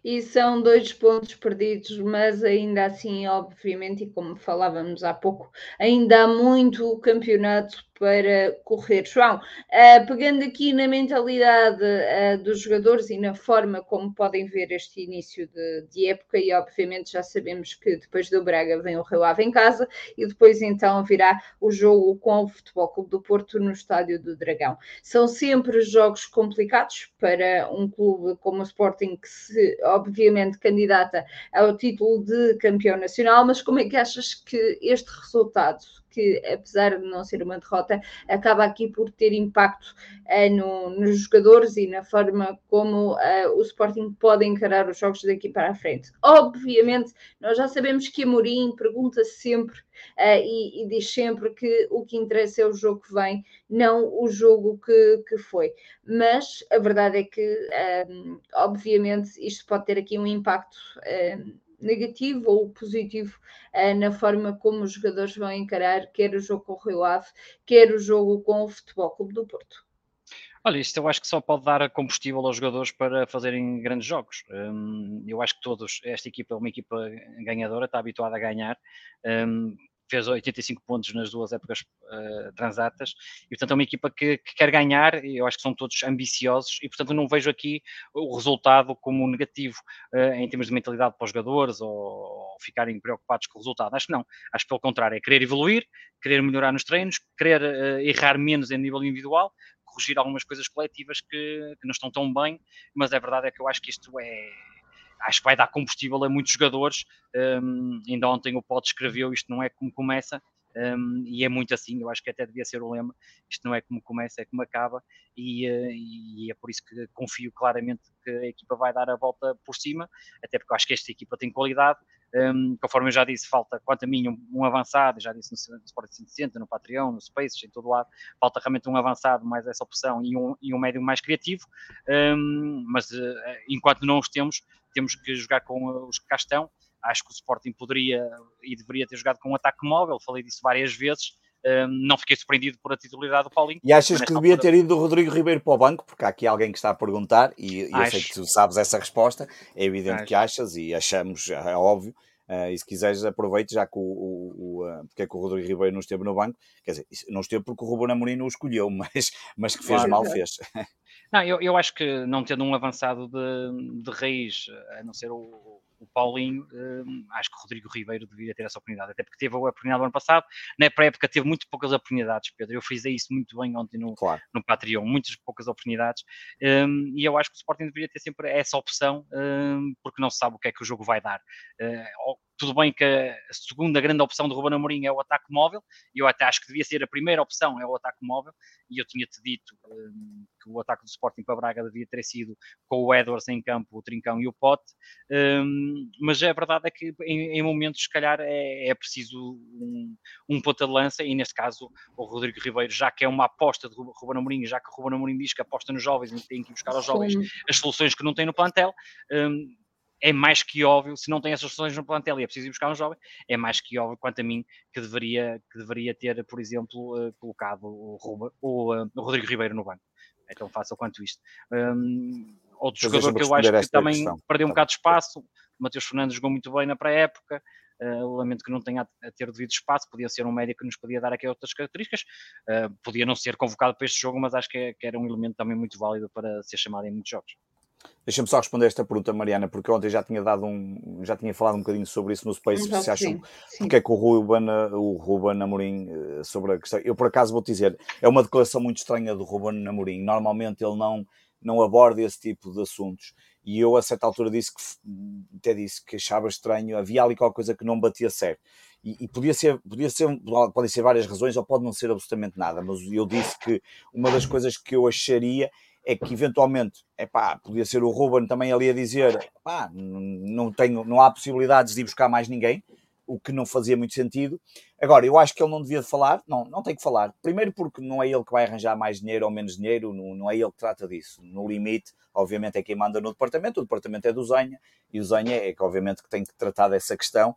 A: E são dois pontos perdidos, mas ainda assim, obviamente, e como falávamos há pouco, ainda há muito campeonato para correr. João, uh, pegando aqui na mentalidade uh, dos jogadores e na forma como podem ver este início de, de, época, e obviamente já sabemos que depois do Braga vem o Rio Ave em casa e depois então virá o jogo com o Futebol Clube do Porto no Estádio do Dragão. São sempre jogos complicados para um clube como o Sporting que se obviamente candidata ao título de campeão nacional, mas como é que achas que este resultado que, apesar de não ser uma derrota, acaba aqui por ter impacto uh, no, nos jogadores e na forma como uh, o Sporting pode encarar os jogos daqui para a frente. Obviamente, nós já sabemos que Mourinho pergunta sempre uh, e, e, diz sempre que o que interessa é o jogo que vem, não o jogo que, que foi. Mas a verdade é que, obviamente, isto pode ter aqui um impacto negativo ou positivo uh, na forma como os jogadores vão encarar quer o jogo com o Rio Ave, quer o jogo com o Futebol Clube do Porto.
C: Olha, isto eu acho que só pode dar combustível aos jogadores para fazerem grandes jogos. Um, eu acho que todos, esta equipa é uma equipa ganhadora, está habituada a ganhar. Fez 85 pontos nas duas épocas uh, transatas, e portanto é uma equipa que, que, quer ganhar, e eu acho que são todos ambiciosos, e portanto não vejo aqui o resultado como negativo uh, em termos de mentalidade para os jogadores ou, ou, ficarem preocupados com o resultado. Acho que não, acho que pelo contrário, é querer evoluir, querer melhorar nos treinos, querer uh, errar menos em nível individual, corrigir algumas coisas coletivas que, que não estão tão bem, mas a verdade é que eu acho que isto é acho que vai dar combustível a muitos jogadores. Um, ainda ontem o Pote escreveu isto não é como começa, um, e é muito assim, eu acho que até devia ser o lema, isto não é como começa, é como acaba, e, uh, e, é por isso que confio claramente que a equipa vai dar a volta por cima, até porque eu acho que esta equipa tem qualidade, um, conforme eu já disse, falta, quanto a mim, um, um avançado, já disse no, no Sport 160, no Patreon, no Spaces, em todo lado, falta realmente um avançado mais essa opção e um, e um médio mais criativo, um, mas uh, enquanto não os temos, temos que jogar com os que cá estão. Acho que o Sporting poderia e deveria ter jogado com um ataque móvel, falei disso várias vezes. Não fiquei surpreendido por a titularidade do Paulinho.
B: E achas que devia altura... ter ido o Rodrigo Ribeiro para o banco? Porque há aqui alguém que está a perguntar e, e eu sei que tu sabes essa resposta. É evidente Acho. que achas e achamos, é óbvio. Uh, e se quiseres, aproveite, já que o, o, o uh, porque é que o Rodrigo Ribeiro não esteve no banco. Quer dizer, não esteve porque o Ruben Amorim não o escolheu, [laughs] mas, mas que fez claro, mal, fez. [laughs]
C: Não, eu, eu acho que não tendo um avançado de, de raiz, a não ser o, o Paulinho, hum, acho que o Rodrigo Ribeiro deveria ter essa oportunidade, até porque teve a oportunidade no ano passado, na pré-época teve muito poucas oportunidades, Pedro, eu frisei isso muito bem ontem no, claro. no Patreon, muitas poucas oportunidades, um, e eu acho que o Sporting deveria ter sempre essa opção, um, porque não se sabe o que é que o jogo vai dar. Uh, tudo bem que a segunda grande opção do Ruben Amorim é o ataque móvel, e eu até acho que devia ser a primeira opção, é o ataque móvel, e eu tinha-te dito um, que o ataque do Sporting para Braga devia ter sido com o Edwards em campo, o Trincão e o Pote, um, mas a verdade é que em, em momentos, se calhar, é, é preciso um, um ponta de lança, e neste caso o Rodrigo Ribeiro, já que é uma aposta de Ruben Amorim, já que o Ruben Amorim diz que aposta nos jovens e tem que buscar aos jovens Sim. as soluções que não tem no plantel, um, é mais que óbvio, se não tem essas soluções no plantel e é preciso ir buscar um jovem, é mais que óbvio, quanto a mim, que deveria, que deveria ter, por exemplo, uh, colocado o, Ruba, o, uh, o, Rodrigo Ribeiro no banco. É tão fácil quanto isto. Um, outro Mas jogador que eu acho que também questão. perdeu um bocado de espaço, o Matheus Fernandes jogou muito bem na pré-época, Uh, lamento que não tenha a ter devido espaço, podia ser um médico que nos podia dar aqui outras características, uh, podia não ser convocado para este jogo, mas acho que, é, que, era um elemento também muito válido para ser chamado em muitos jogos.
B: Deixa-me só responder esta pergunta, Mariana, porque ontem já tinha dado um, já tinha falado um bocadinho sobre isso no Space, então, se acham sim, sim. porque é que o Ruben, o Ruben Amorim eh, sobre a questão. Eu por acaso vou dizer, é uma declaração muito estranha do Ruben Amorim. Normalmente ele não, não aborda esse tipo de assuntos. E eu a certa altura disse que até disse que achava estranho, havia ali qualquer coisa que não batia certo. E, e, podia ser, podia ser, podem ser várias razões, ou pode não ser absolutamente nada, mas eu disse que uma das coisas que eu acharia é que eventualmente, é pá, podia ser o Ruben também ali a dizer, pá, não, tenho, não há possibilidades de ir buscar mais ninguém, o que não fazia muito sentido. Agora, eu acho que ele não devia falar, não, não tem que falar. Primeiro porque não é ele que vai arranjar mais dinheiro ou menos dinheiro, não, não é ele que trata disso. No limite, obviamente, é quem manda no departamento, o departamento é do Zenha, e o Zenha é que obviamente que tem que tratar dessa questão.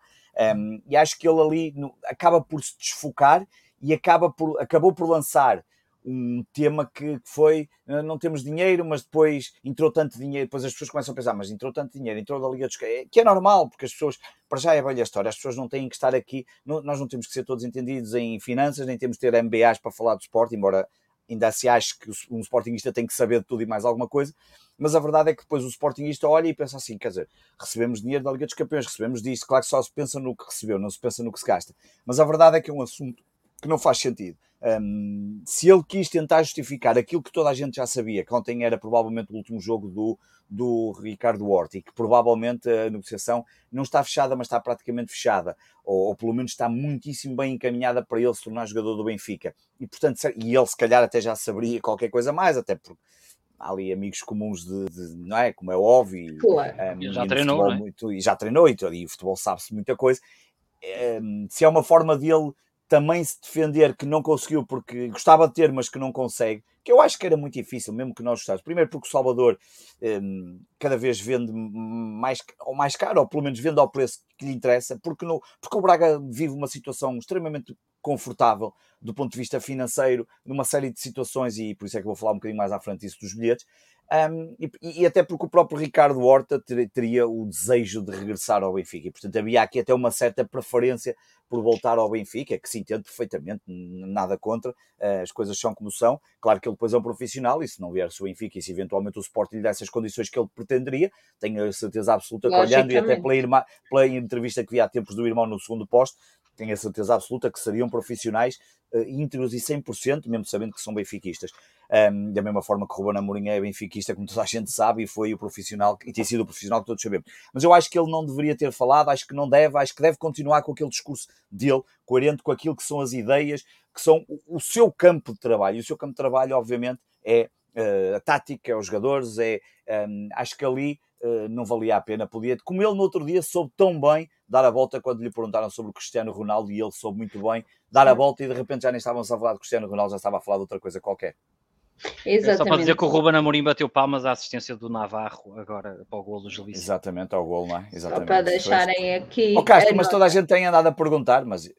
B: Um, e acho que ele ali no, acaba por se desfocar e acaba por, acabou por lançar um tema que foi eh, não temos dinheiro, mas depois entrou tanto dinheiro, depois as pessoas começam a pensar, mas entrou tanto dinheiro, entrou da Liga dos que é normal, porque as pessoas, para já é velha história, as pessoas não têm que estar aqui, não, nós não temos que ser todos entendidos em finanças, nem temos que ter MBAs para falar do esporte, embora ainda se ache que um Sportingista tem que saber de tudo e mais alguma coisa, mas a verdade é que depois o Sportingista olha e pensa assim, quer dizer, recebemos dinheiro da Liga dos Campeões, recebemos disto, claro que só se pensa no que recebeu, não se pensa no que se gasta, mas a verdade é que é um assunto que não faz sentido. Um, se ele quis tentar justificar aquilo que toda a gente já sabia, que ontem era provavelmente o último jogo do, do Ricardo Horta e que provavelmente a negociação não está fechada, mas está praticamente fechada, ou, ou, pelo menos está muitíssimo bem encaminhada para ele se tornar jogador do Benfica. E portanto, e ele se calhar até já saberia qualquer coisa mais, até porque há ali amigos comuns de, de não é? Como é óbvio,
C: claro. um, já treinou, é?
B: muito, e já treinou e, e o futebol sabe-se muita coisa. Um, se é uma forma dele também se defender que não conseguiu porque gostava de ter, mas que não consegue, que eu acho que era muito difícil, mesmo que nós gostássemos. Primeiro porque o Salvador um, cada vez vende mais, ou mais caro, ou pelo menos vende ao preço que lhe interessa, porque, no, porque o Braga vive uma situação extremamente confortável do ponto de vista financeiro, numa série de situações, e por isso é que vou falar um bocadinho mais à frente disso dos bilhetes, um, e, e, até porque o próprio Ricardo Horta ter, teria o desejo de regressar ao Benfica, e portanto havia aqui até uma certa preferência por voltar ao Benfica, que se entende perfeitamente, nada contra, uh, as coisas são como são. Claro que ele depois é um profissional, e se não vier o Benfica, e se eventualmente o Sport lhe desse as condições que ele pretenderia, tenho a certeza absoluta que olhando, e até pela, irmã, pela entrevista que vi há tempos do irmão no segundo posto, tenho a certeza absoluta que seriam profissionais uh, íntegros e 100%, mesmo sabendo que são benfiquistas. Um, da mesma forma que Ruben Amorim é benfiquista, como toda a gente sabe, e foi o profissional, e tem sido o profissional que todos sabemos. Mas eu acho que ele não deveria ter falado, acho que não deve, acho que deve continuar com aquele discurso dele, coerente com aquilo que são as ideias, que são o seu campo de trabalho. E o seu campo de trabalho, obviamente, é uh, a tática, é os jogadores, é, um, acho que ali uh, não valia a pena, podia, como ele no outro dia soube tão bem dar a volta quando lhe perguntaram sobre o Cristiano Ronaldo e ele soube muito bem dar a volta e de repente já nem estavam a falar de Cristiano Ronaldo, já estava a falar de outra coisa qualquer.
C: Exatamente. É só para dizer que o Ruben Amorim bateu palmas à assistência do Navarro agora para o gol do Vicente.
B: Exatamente, ao gol, não é? Exatamente.
A: Só para deixarem aqui.
B: Oh, Castro, mas toda a gente tem andado a perguntar, mas eh,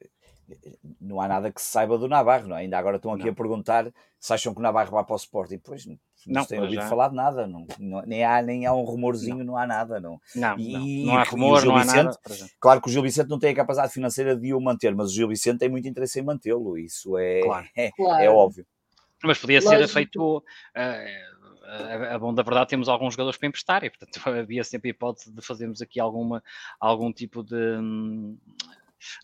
B: não há nada que se saiba do Navarro, não é? Ainda agora estão aqui não. a perguntar se acham que o Navarro vai para o Sporting. Pois não, não têm ouvido já. falar de nada, não, não, nem, há, nem há um rumorzinho, não, não há nada. Não,
C: não, e, não, há rumor, não há Vicente, nada.
B: Claro que o Gil Vicente não tem a capacidade financeira de o manter, mas o Gil Vicente tem muito interesse em mantê-lo, isso é, claro. [laughs] é, claro. é óbvio.
C: Mas podia Lógico. ser feito. Uh, a, a bom da verdade temos alguns jogadores para emprestar e portanto [laughs] havia sempre a hipótese de fazermos aqui alguma, algum tipo de,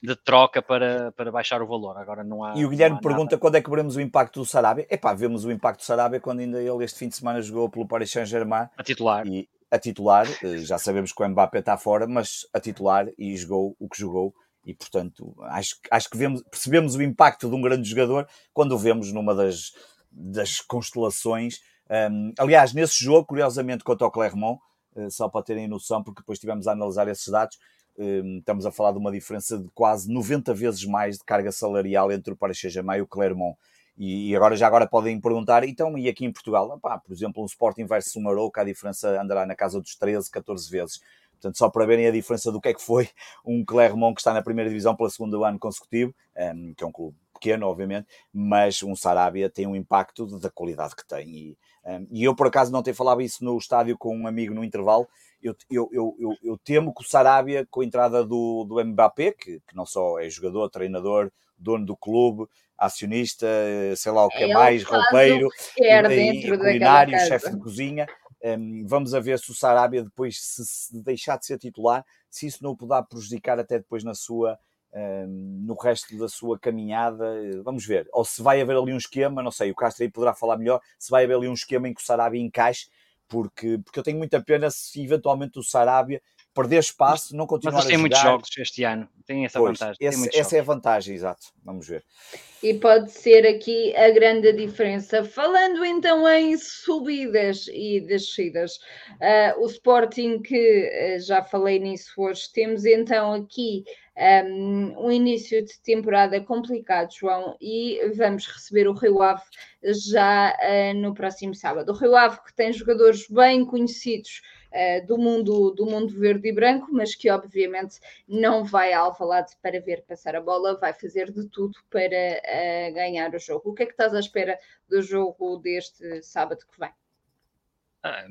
C: de troca para, para baixar o valor. Agora não há.
B: E o Guilherme
C: pergunta
B: nada. quando é que veremos o impacto do Sarabia. É pá, vemos o impacto do Sarabia quando ainda ele este fim de semana jogou pelo Paris Saint-Germain.
C: A titular.
B: E, a titular, eh, já sabemos que o Mbappé está fora, mas a titular e jogou o que jogou e portanto acho, acho que vemos, percebemos o impacto de um grande jogador quando o vemos numa das, das constelações. Um, aliás, nesse jogo, curiosamente, contra o Clermont, uh, só para terem noção, porque depois estivemos a analisar esses dados, estamos a falar de uma diferença de quase 90 vezes mais de carga salarial entre o Paris Saint-Germain e o Clermont. E, agora já agora podem perguntar, então, e aqui em Portugal? Epá, por exemplo, um Sporting versus um Arouca, a diferença andará na casa dos 13, 14 vezes. Portanto, só para verem a diferença do que é que foi [laughs] um Clermont que está na primeira divisão pela segundo ano consecutivo, um, que é um clube pequeno, obviamente, mas um Sarabia tem um impacto da qualidade que tem. E, um, e eu, por acaso, não tenho falado isso no estádio com um amigo no intervalo. Eu, eu, eu, eu, temo que o Sarabia, com a entrada do, do Mbappé, que, que não só é jogador, treinador, dono do clube, acionista, sei lá o que é mais, roupeiro, e, e culinário, chefe de cozinha, Um, vamos a ver se o Sarabia depois se, se, deixar de ser titular, se isso não o poderá prejudicar até depois na sua um, no resto da sua caminhada. Vamos ver. Ou se vai haver ali um esquema, não sei, o Castro aí poderá falar melhor, se vai haver ali um esquema em que o Sarabia encaixe, porque, porque eu tenho muita pena se eventualmente o Sarabia perder espaço, não continuar
C: mas
B: a jogar.
C: Mas tem muitos jogos este ano, tem essa pois, vantagem.
B: Esse, essa
C: jogos.
B: é a vantagem, exato. Vamos ver.
A: E pode ser aqui a grande diferença. Falando então em subidas e descidas, uh, o Sporting, que uh, já falei nisso hoje, temos então aqui um, um, início de temporada complicado, João, e vamos receber o Rio Ave já uh, no próximo sábado. O Rio Ave que tem jogadores bem conhecidos uh, do, mundo, do mundo verde e branco, mas que obviamente não vai a Alvalade para ver passar a bola, vai fazer de tudo para uh, ganhar o jogo. O que é que estás à espera do jogo deste sábado que vem?
C: Ah,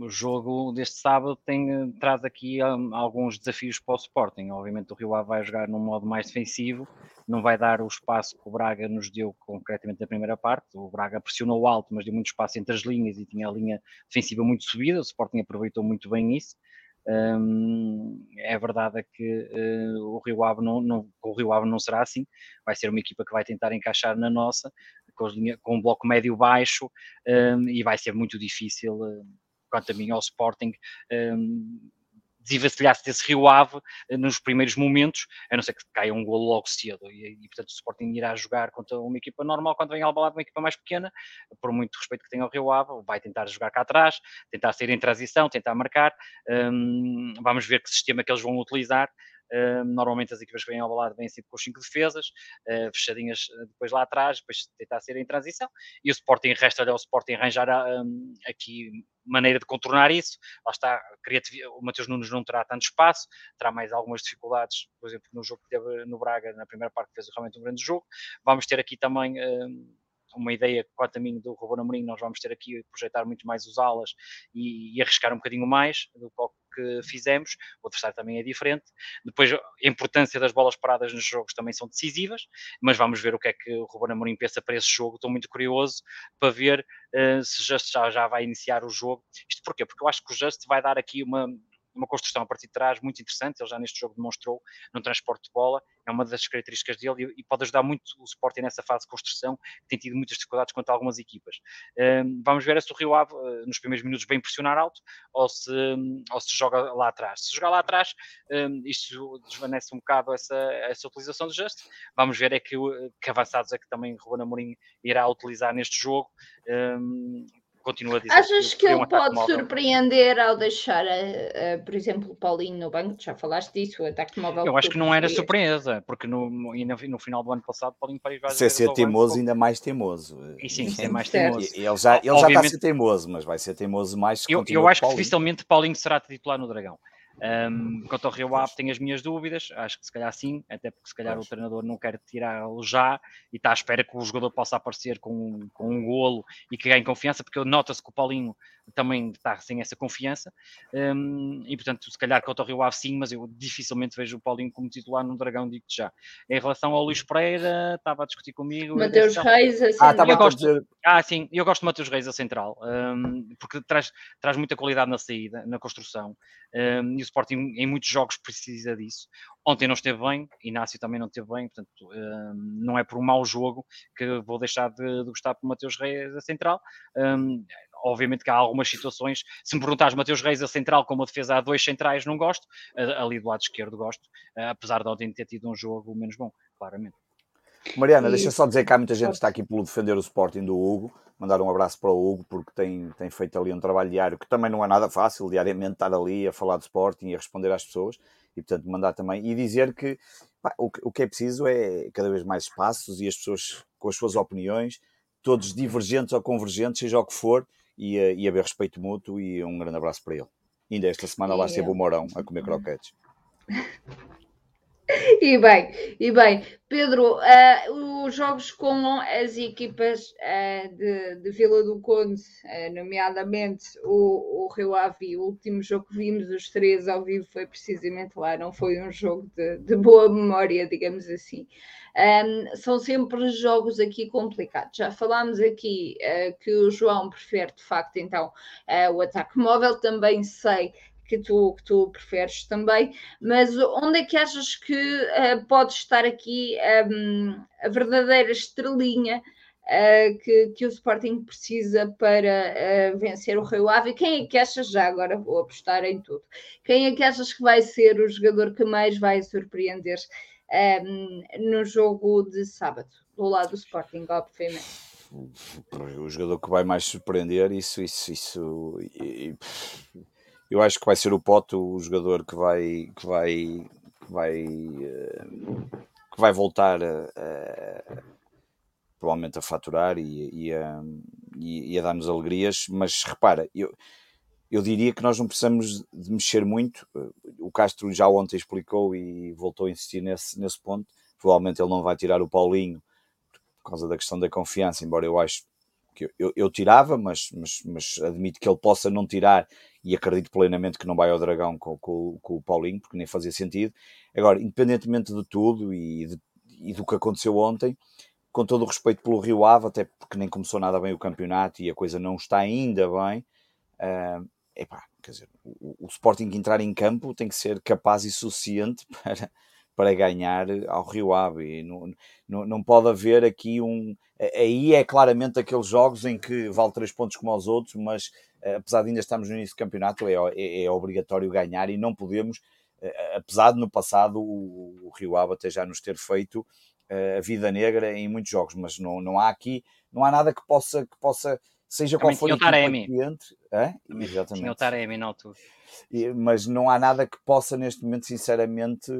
C: o jogo deste sábado tem, traz aqui um, alguns desafios para o Sporting. Obviamente o Rio Ave vai jogar num modo mais defensivo, não vai dar o espaço que o Braga nos deu concretamente na primeira parte. O Braga pressionou alto, mas deu muito espaço entre as linhas e tinha a linha defensiva muito subida. O Sporting aproveitou muito bem isso. Um, é verdade que uh, o, Rio Ave não, não, o Rio Ave não será assim, vai ser uma equipa que vai tentar encaixar na nossa, com, linha, com um bloco médio-baixo, um, e vai ser muito difícil, uh, quanto a mim, ao Sporting. Um, desenvencilhar-se desse Rio Ave eh, nos primeiros momentos, a não ser que caia um golo logo cedo. E, e, portanto, o Sporting irá jogar contra uma equipa normal quando vem ao balado uma equipa mais pequena, por muito respeito que tenha ao Rio Ave, vai tentar jogar cá atrás, tentar sair em transição, tentar marcar. Um, vamos ver que sistema que eles vão utilizar. Normalmente as equipas que vêm ao balado vêm sempre com os cinco defesas, uh, fechadinhas eh, depois lá atrás, depois tentar ser em transição, e o Sporting resta-lhe ao Sporting arranjar um, aqui maneira de contornar isso. Lá está, o Matheus Nunes não terá tanto espaço, terá mais algumas dificuldades, por exemplo, no jogo que teve no Braga, na primeira parte, fez realmente um grande jogo. Vamos ter aqui também. Um, uma ideia quanto a mim do Ruben Amorim, nós vamos ter aqui projetar muito mais os alas e, e, arriscar um bocadinho mais do que fizemos, o adversário também é diferente. Depois, a importância das bolas paradas nos jogos também são decisivas, mas vamos ver o que é que o Ruben Amorim pensa para esse jogo. Estou muito curioso para ver uh, se Just já, já vai iniciar o jogo. Isto porquê? Porque eu acho que o Just vai dar aqui uma, uma construção a partir de trás muito interessante. Ele já neste jogo demonstrou no transporte de bola, é uma das características dele e, pode ajudar muito o Sporting nessa fase de construção, que tem tido muitas dificuldades contra algumas equipas. Um, vamos ver se o Rio Ave, uh, nos primeiros minutos, bem pressionar alto ou se, um, ou se joga lá atrás. Se jogar lá atrás, um, isto desvanece um bocado essa, essa utilização do gesto. Vamos ver é que, que avançados é que também Ruben Amorim irá utilizar neste jogo continua a dizer.
A: Achas que, que ele um pode móvel. surpreender ao deixar, uh, uh, por exemplo, o Paulinho no banco? Já falaste disso, o ataque móvel.
C: Eu acho que não era surpresa, porque no, no, no final do ano passado, Paulinho Paris vai
B: ser. ser teimoso, ainda mais teimoso.
C: E sim, ser mais teimoso.
B: Ele já, ele já está a ser teimoso, mas vai ser teimoso mais.
C: Eu, eu acho que dificilmente Paulinho será titular no Dragão. Um, quanto ao Rio Ave, tenho as minhas dúvidas, acho que se calhar sim, até porque se calhar pois. o treinador não quer tirá-lo já e está à espera que o jogador possa aparecer com, com um golo e que ganhe confiança, porque nota-se que o Paulinho também está sem essa confiança, um, e portanto, se calhar quanto ao Rio Ave sim, mas eu dificilmente vejo o Paulinho como titular no Dragão, digo já. Em relação ao Luís Pereira, estava a discutir comigo.
A: Mateus Reis,
C: assim, ah, eu gosto, dizer... ah, sim, eu gosto de Mateus Reis a central, um, porque traz, traz muita qualidade na saída, na construção, e o Sporting em muitos jogos precisa disso. Ontem não esteve bem, Inácio também não esteve bem, portanto, não é por um mau jogo que vou deixar de, de gostar por Mateus Reis a central obviamente que há algumas situações. Se me perguntares Mateus Reis a central com uma defesa a dois centrais, não gosto. Ali do lado esquerdo gosto, apesar de ontem ter tido um jogo menos bom, claramente.
B: Mariana, e... deixa só dizer que há muita gente que está aqui pelo defender o Sporting do Hugo. Mandar um abraço para o Hugo, porque tem, tem feito ali um trabalho diário que também não é nada fácil, diariamente estar ali a falar de Sporting e a responder às pessoas. E portanto, mandar também. E dizer que pá, o, o que é preciso é cada vez mais espaços e as pessoas com as suas opiniões, todos divergentes ou convergentes, seja o que for, e, e haver respeito mútuo e um grande abraço para ele. Ainda esta semana lá esteve o Morão a comer croquetes. [laughs] [laughs]
A: E bem, e bem, Pedro, uh, os jogos com as equipas uh, de, de, Vila do Conde, uh, nomeadamente o, o Rio Ave, o último jogo que vimos os três ao vivo foi precisamente lá, não foi um jogo de, de boa memória, digamos assim. Um, são sempre jogos aqui complicados. Já falámos aqui que o João prefere de facto então o ataque móvel, também sei que tu, que tu preferes também, mas onde é que achas que uh, pode estar aqui um, ehm, a verdadeira estrelinha uh, que, que o Sporting precisa para uh, vencer o Rio Ave? Quem é que achas já? Agora vou apostar em tudo. Quem é que achas que vai ser o jogador que mais vai surpreender um, ehm, no jogo de sábado, do lado do Sporting, obviamente?
B: O jogador que vai mais surpreender, isso, isso, isso. E, e eu acho que vai ser o Poto o jogador que vai que vai que vai eh, que vai voltar a, a, provavelmente a faturar e, e a, e a dar-nos alegrias, mas repara, eu, eu diria que nós não precisamos de mexer muito. O Castro já ontem explicou e voltou a insistir nesse, nesse ponto. Provavelmente ele não vai tirar o Paulinho por causa da questão da confiança, embora eu acho que eu, eu, tirava, mas, mas, mas admito que ele possa não tirar e acredito plenamente que não vai ao Dragão com, com, com o Paulinho, porque nem fazia sentido. Agora, independentemente de tudo e, de, e do que aconteceu ontem, com todo o respeito pelo Rio Ave, até porque nem começou nada bem o campeonato e a coisa não está ainda bem, uh, epá, quer dizer, o, o Sporting entrar em campo tem que ser capaz e suficiente [laughs] para, para ganhar ao Rio Ave. Não, não, não pode haver aqui um. Aí é claramente aqueles jogos em que vale três pontos como aos outros, mas eh, apesar de ainda estarmos no início do campeonato, é, é, é obrigatório ganhar e não podemos, eh, apesar de no passado o, o Rio Ave até já nos ter feito eh, a vida negra em muitos jogos, mas não, não há aqui, não há nada que possa, que possa seja Também qual for o cliente. É?
C: Exatamente. Tinha o Taremi na altura.
B: Mas não há nada que possa neste momento, sinceramente,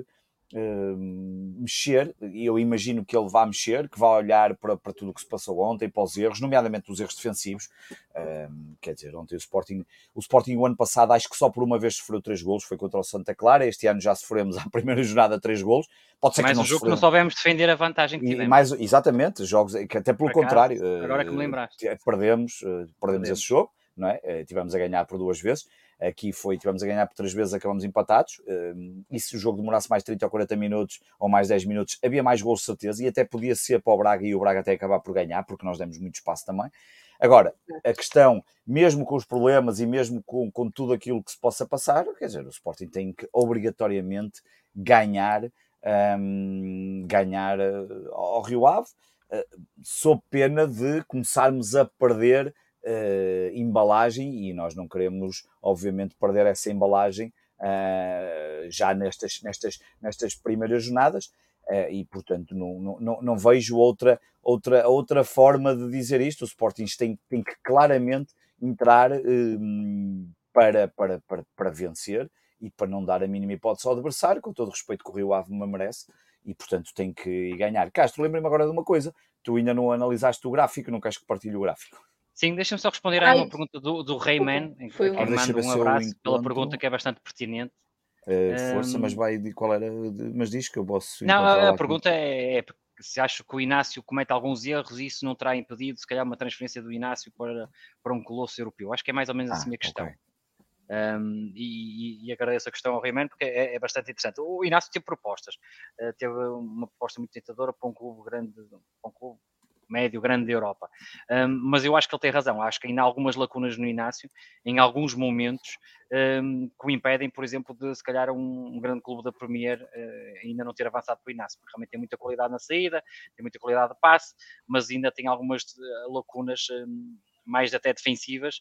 B: Hum, mexer, e eu imagino que ele vá mexer, que vá olhar para, para tudo o que se passou ontem, para os erros, nomeadamente os erros defensivos. Uh, quer dizer, ontem o Sporting, o Sporting o ano passado acho que só por uma vez sofreu três golos, foi contra o Santa Clara. Este ano já sofremos à [laughs] primeira jornada três golos.
C: Pode ser mais que não um jogo que não soubemos defender a vantagem que tivemos. E mais,
B: exatamente, jogos que até pelo contrário.
C: Agora que me lembraste.
B: Perdemos, perdemos, perdemos esse jogo, não é? Eh, tivemos a ganhar por duas vezes. Aqui foi, tivemos a ganhar por três vezes, acabamos empatados. Hum, e se o jogo demorasse mais 30 ou 40 minutos ou mais 10 minutos, havia mais gols certeza e até podia ser para o Braga e o Braga até acabar por ganhar, porque nós demos muito espaço também. Agora, a questão, mesmo com os problemas e mesmo com, com tudo aquilo que se possa passar, quer dizer, o Sporting tem que obrigatoriamente ganhar, um, ganhar uh, ao Rio Ave, uh, sob pena de começarmos a perder uh, embalagem e nós não queremos, obviamente, perder essa embalagem uh, já nestas, nestas, nestas primeiras jornadas. Uh, e portanto não, não, não vejo outra, outra, outra forma de dizer isto. O Sporting tem, tem que claramente entrar para, para, para, para vencer e para não dar a mínima hipótese ao adversário, com todo o respeito que o Rio Ave me merece, e portanto tem que ganhar. Castro, lembra-me agora de uma coisa: tu ainda não analisaste o gráfico, não queres que partilhe o gráfico?
C: Sim, deixa-me só responder a uma pergunta do, do Rayman, em que um... manda um abraço pela pergunta que é bastante pertinente.
B: Uh, força, um... mas vai de qual era, mas diz que eu posso.
C: Não, a, a pergunta é, é, se acho que o Inácio comete alguns erros e isso não terá impedido, se calhar, uma transferência do Inácio para, para um colosso europeu. Acho que é mais ou menos assim ah, a questão. Okay. Um, e, e, agradeço a questão ao Rayman porque é, é, bastante interessante. O Inácio teve propostas, uh, teve uma proposta muito tentadora para um clube grande, para um clube médio, grande da Europa. Um, mas eu acho que ele tem razão. Acho que ainda há algumas lacunas no Inácio, em alguns momentos, um, que o impedem, por exemplo, de se calhar um, um grande clube da Premier uh, ainda não ter avançado para o Inácio, porque realmente tem muita qualidade na saída, tem muita qualidade de passe, mas ainda tem algumas uh, lacunas mais até defensivas,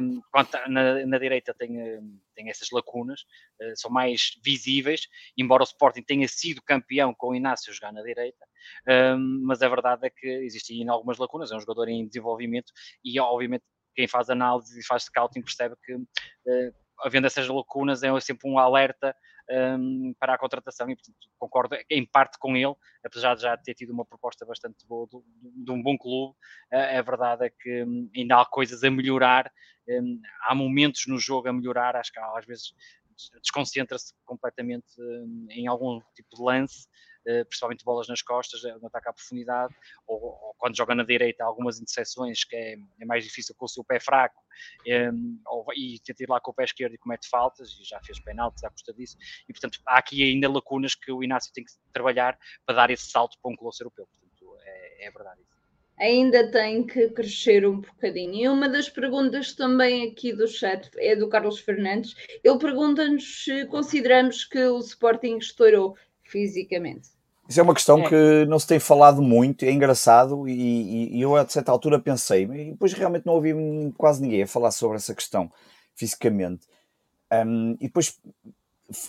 C: um, na, na, direita tem, hum, tem essas lacunas, uh, são mais visíveis, embora o Sporting tenha sido campeão com o Inácio jogar na direita, um, mas a verdade é que existem algumas lacunas, é um jogador em desenvolvimento e obviamente quem faz análise e faz scouting percebe que uh, havendo essas lacunas é sempre um alerta um, para a contratação e portanto, concordo em parte com ele, apesar de já ter tido uma proposta bastante boa de, de um bom clube, a, a verdade é que um, ainda há coisas a melhorar, um, há momentos no jogo a melhorar, acho que às vezes desconcentra-se completamente em algum tipo de lance principalmente bolas nas costas, no ataque à profundidade, ou, ou, quando joga na direita, algumas interseções que é, é mais difícil com o seu pé fraco, um, ehm, ou, e tenta ir lá com o pé esquerdo e comete faltas, e já fez penaltis à custa disso, e portanto há aqui ainda lacunas que o Inácio tem que trabalhar para dar esse salto para um colosso europeu, portanto é, é verdade isso
A: ainda tem que crescer um bocadinho. E uma das perguntas também aqui do chat é do Carlos Fernandes. Ele pergunta-nos se consideramos que o Sporting estourou fisicamente.
B: Isso é uma questão é. que não se tem falado muito, é engraçado, e, e, eu a certa altura pensei, e depois realmente não ouvi quase ninguém a falar sobre essa questão fisicamente. Um, e depois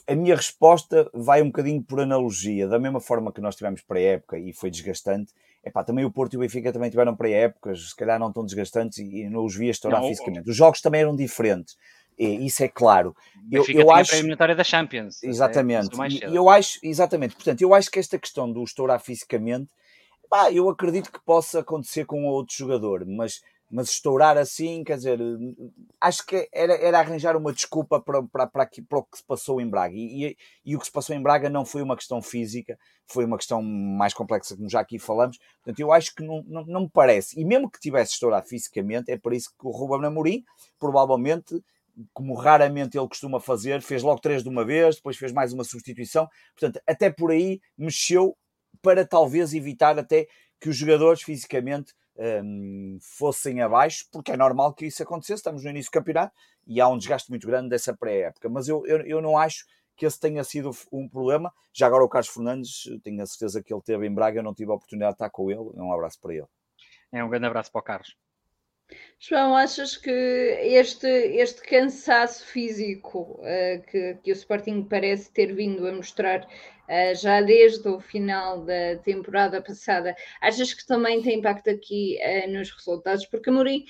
B: a minha resposta vai um bocadinho por analogia, da mesma forma que nós tivemos pré-época e foi desgastante, epá, também o Porto e o Benfica também tiveram pré-épocas, se calhar não tão desgastantes e, e não os via estourar não, fisicamente. Os jogos também eram diferentes. E isso é claro.
C: Eu, eu acho a eliminatória da Champions.
B: Exatamente. É eu acho, exatamente. Portanto, eu acho que esta questão do estourar fisicamente, pá, eu acredito que possa acontecer com outro jogador, mas mas estourar assim, quer dizer, acho que era, era arranjar uma desculpa para, para, para, aqui, para o que se passou em Braga. E, e, e, o que se passou em Braga não foi uma questão física, foi uma questão mais complexa, como já aqui falamos. Portanto, eu acho que não, não, não me parece. E mesmo que tivesse estourado fisicamente, é por isso que o Ruben Amorim provavelmente como raramente ele costuma fazer, fez logo três de uma vez, depois fez mais uma substituição. Portanto, até por aí mexeu para talvez evitar até que os jogadores fisicamente um, fossem abaixo, porque é normal que isso acontecesse. Estamos no início do campeonato e há um desgaste muito grande dessa pré-época. Mas eu, eu, eu não acho que esse tenha sido um problema. Já agora o Carlos Fernandes, tenho a certeza que ele teve em Braga, eu não tive a oportunidade de estar com ele. Um abraço para ele.
C: É um grande abraço para o Carlos.
A: João, achas que este, este cansaço físico uh, que, que o Sporting parece ter vindo a mostrar já desde o final da temporada passada, achas que também tem impacto aqui uh, nos resultados? Porque Mourinho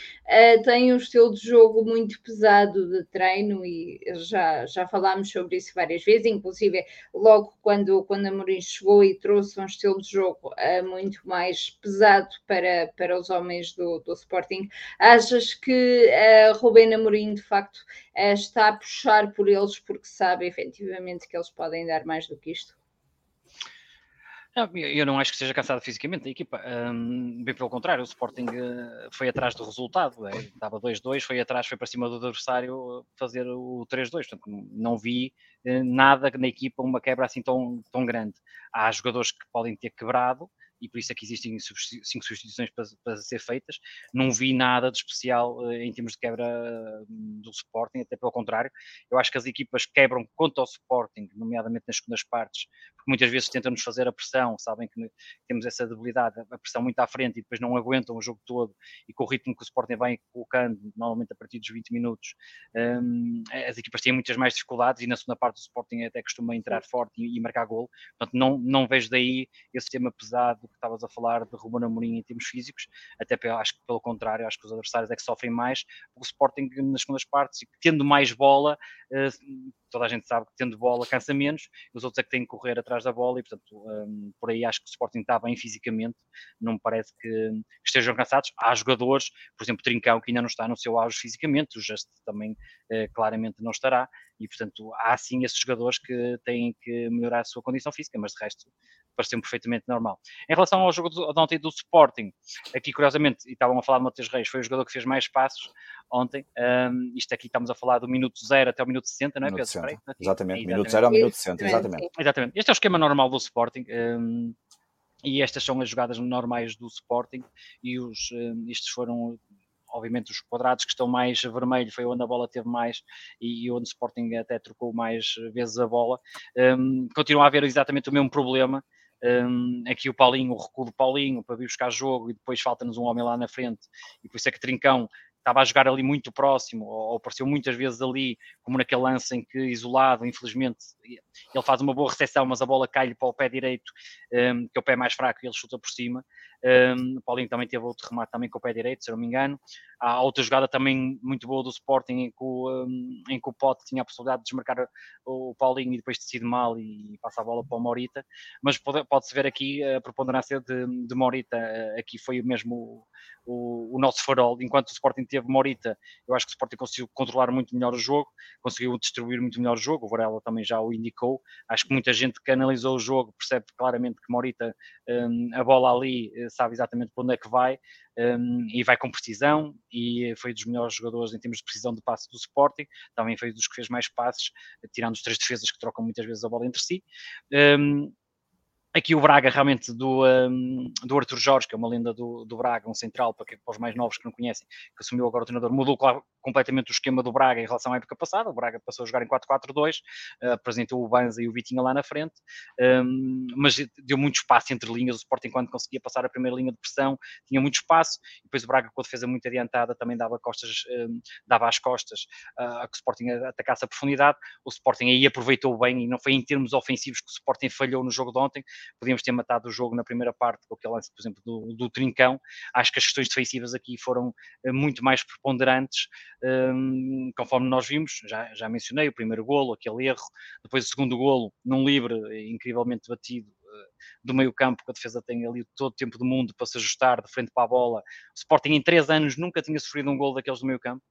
A: tem um estilo de jogo muito pesado de treino e já, já falámos sobre isso várias vezes, inclusive logo quando, quando Mourinho chegou e trouxe um estilo de jogo muito mais pesado para, para os homens do, do Sporting. Achas que uh, Rubén Amorim, de facto, está a puxar por eles porque sabe efetivamente que eles podem dar mais do que isto?
C: Eu não acho que esteja cansado fisicamente a equipa. Um, bem pelo contrário, o Sporting uh, foi atrás do resultado. É, estava 2-2, foi atrás, foi para cima do adversário fazer o 3-2. Portanto, não vi uh, nada na equipa, uma quebra assim tão, tão grande. Há jogadores que podem ter quebrado, e por isso é que existem cinco substituições para, para ser feitas. Não vi nada de especial eh, em termos de quebra hum, do Sporting, até pelo contrário. Eu acho que as equipas quebram contra o Sporting, nomeadamente nas segundas partes, porque muitas vezes tentam nos fazer a pressão, sabem que temos essa debilidade, a pressão muito à frente e depois não aguentam o jogo todo e com o ritmo que o Sporting vai colocando, normalmente a partir dos 20 minutos, um, as equipas têm muitas mais dificuldades e na segunda parte o Sporting até costuma entrar forte e, e marcar gol. Portanto, não, não vejo daí esse tema pesado que estavas a falar de Ruben Amorim em termos físicos, até acho que pelo contrário, acho que os adversários é que sofrem mais, porque o Sporting nas segundas partes, tendo mais bola, eh, toda a gente sabe que tendo bola cansa menos, os outros é que têm que correr atrás da bola e, portanto, um, por aí acho que o Sporting está bem fisicamente, não me parece que, estejam cansados. Há jogadores, por exemplo, Trincão, que ainda não está no seu auge fisicamente, o Just também uh, claramente não estará, e, portanto, há sim esses jogadores que têm que melhorar a sua condição física, mas de resto pareceu perfeitamente normal. Em relação ao jogo de ontem do Sporting, aqui curiosamente, e estavam a falar de Matheus Reis, foi o jogador que fez mais passos ontem, um, isto aqui estamos a falar do minuto 0 até o minuto 60, não é, Pedro?
B: 60. Exatamente, minuto 0 ao minuto 60, exatamente.
C: Exatamente. Este é o esquema normal do Sporting. Um, e estas são as jogadas normais do Sporting e os, um, estes foram obviamente os quadrados que estão mais vermelho foi onde a bola teve mais e, e onde o Sporting até trocou mais vezes a bola. Um, continua a haver exatamente o mesmo problema. Um, aqui o Paulinho, o recuo do Paulinho para vir buscar jogo e depois falta-nos um homem lá na frente e por isso é que Trincão estava a jogar ali muito próximo, ou, apareceu muitas vezes ali, como naquele lance em que, isolado, infelizmente, ele faz uma boa recepção, mas a bola cai-lhe para o pé direito, um, que é o pé mais fraco, e ele chuta por cima. Um, o Paulinho também teve outro remate também com o pé direito, se não me engano. Há outra jogada também muito boa do Sporting em que o, um, em que o Pote tinha a possibilidade de desmarcar o Paulinho e depois decide mal e passa a bola para o Morita, mas pode-se pode ver aqui a preponderância de, de Morita, aqui foi mesmo o, o, nosso farol, enquanto o Sporting teve Morita, eu acho que o Sporting conseguiu controlar muito melhor o jogo, conseguiu distribuir muito melhor o jogo, o Varela também já o indicou, acho que muita gente que analisou o jogo percebe claramente que Morita, um, a bola ali, eh, sabe exatamente para onde é que vai, um, e vai com precisão, e foi dos melhores jogadores em termos de precisão de passe do Sporting, também foi dos que fez mais passes, tirando os três defesas que trocam muitas vezes a bola entre si. Um, Aqui o Braga, realmente, do, um, do Arthur Jorge, que é uma lenda do, do Braga, um central, para, que, para, os mais novos que não conhecem, que assumiu agora o treinador, mudou claro, completamente o esquema do Braga em relação à época passada. O Braga passou a jogar em 4-4-2, uh, apresentou o Banza e o Vitinha lá na frente, um, mas deu muito espaço entre linhas. O Sporting, quando conseguia passar a primeira linha de pressão, tinha muito espaço. E depois o Braga, com a defesa muito adiantada, também dava, costas, um, dava às costas uh, a que o Sporting atacasse a profundidade. O Sporting aí aproveitou bem, e não foi em termos ofensivos que o Sporting falhou no jogo de ontem podíamos ter matado o jogo na primeira parte com aquele lance, por exemplo, do, do Trincão. Acho que as questões defensivas aqui foram eh, muito mais preponderantes, um, conforme nós vimos. Já, já mencionei o primeiro golo, aquele erro, depois o segundo golo, num livre incrivelmente batido eh, do meio campo, que a defesa tem ali todo o tempo do mundo para se ajustar de frente para a bola. O Sporting em três anos nunca tinha sofrido um gol daqueles do meio campo.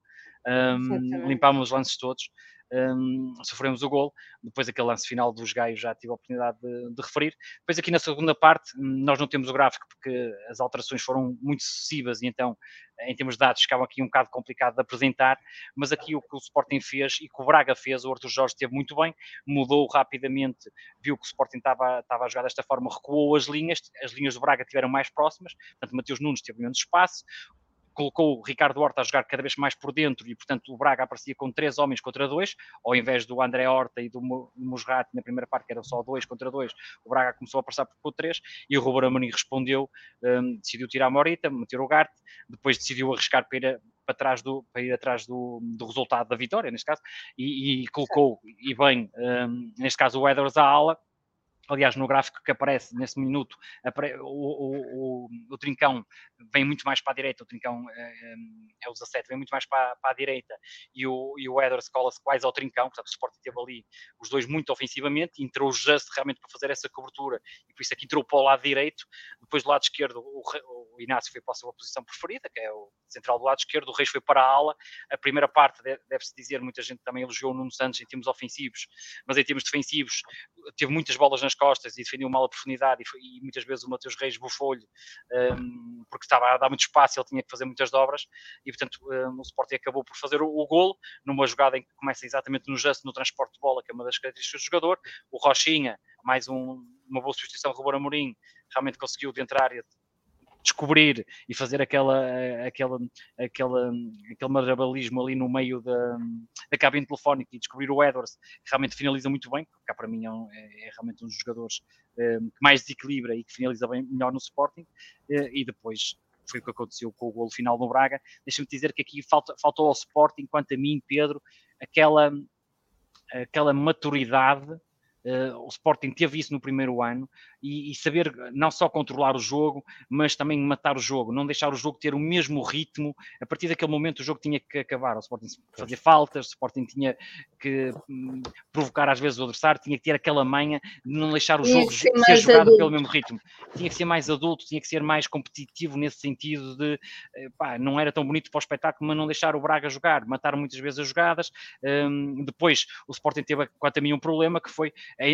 C: Um, limpámos os lances todos um, sofremos o gol. Depois, aquele lance final dos Gaios, já tive a oportunidade de, de, referir. Depois, aqui na segunda parte, hum, nós não temos o gráfico porque as alterações foram muito sucessivas e então, em termos de dados, ficava aqui um bocado complicado de apresentar. Mas aqui o que o Sporting fez e que o Braga fez, o Arthur Jorge esteve muito bem, mudou rapidamente, viu que o Sporting estava, estava a jogar desta forma, recuou as linhas, as linhas do Braga estiveram mais próximas, portanto, Mateus Nunes teve menos espaço colocou o Ricardo Horta a jogar cada vez mais por dentro e, portanto, o Braga aparecia com três homens contra dois, ao invés do André Horta e do Musrat na primeira parte, que eram só dois contra dois, o Braga começou a passar por três e o Ruben Amorim respondeu, um, decidiu tirar a Morita, meter o Garte, depois decidiu arriscar para ir, para, trás do, para ir atrás do, do resultado da vitória, neste caso, e, e colocou, e bem, um, neste caso, o Edwards à ala, aliás, no gráfico que aparece nesse minuto, o, o, o, o, Trincão vem muito mais para a direita, o Trincão é, é o 17, vem muito mais para, para a direita, e o, e o Edwards cola-se quase ao Trincão, portanto o Sporting teve ali os dois muito ofensivamente, entrou o Just realmente para fazer essa cobertura, e por isso aqui entrou para o lado direito, depois do lado esquerdo o, o Inácio foi para a sua posição preferida, que é o central do lado esquerdo, o Reis foi para a ala, a primeira parte, deve-se dizer, muita gente também elogiou o Nuno Santos em termos ofensivos, mas em termos defensivos, teve muitas bolas nas costas e defendeu mal a profundidade e, foi, e muitas vezes o Mateus Reis bufou-lhe um, porque estava a dar muito espaço, ele tinha que fazer muitas dobras. E portanto um, o Sporting acabou por fazer o, o golo numa jogada em que começa exatamente no gesto, no transporte de bola, que é uma das características do jogador, o Rochinha, mais um, uma boa substituição, Rubor Amorim, realmente conseguiu de entrar descobrir e fazer aquela, aquela, aquela, aquele marabalismo ali no meio da, da cabine telefónica e descobrir o Edwards, que realmente finaliza muito bem, cá para mim é, um, é, é realmente um dos jogadores um, que mais desequilibra e que finaliza bem, melhor no Sporting, eh, e depois foi o que aconteceu com o golo final no Braga. Deixa-me dizer que aqui falta, faltou ao Sporting, quanto a mim, Pedro, aquela, aquela maturidade Uh, o Sporting teve isso no primeiro ano e, e, saber não só controlar o jogo, mas também matar o jogo, não deixar o jogo ter o mesmo ritmo. A partir daquele momento o jogo tinha que acabar. O Sporting fazer faltas, o Sporting tinha que hum, provocar às vezes o adversário, tinha que ter aquela manha de não deixar o jogo ser, ser jogado adulto. pelo mesmo ritmo. Tinha que ser mais adulto, tinha que ser mais competitivo nesse sentido de eh, pá, não era tão bonito para o espetáculo, mas não deixar o Braga jogar, matar muitas vezes as jogadas. Um, depois o Sporting teve quanto a mim um problema que foi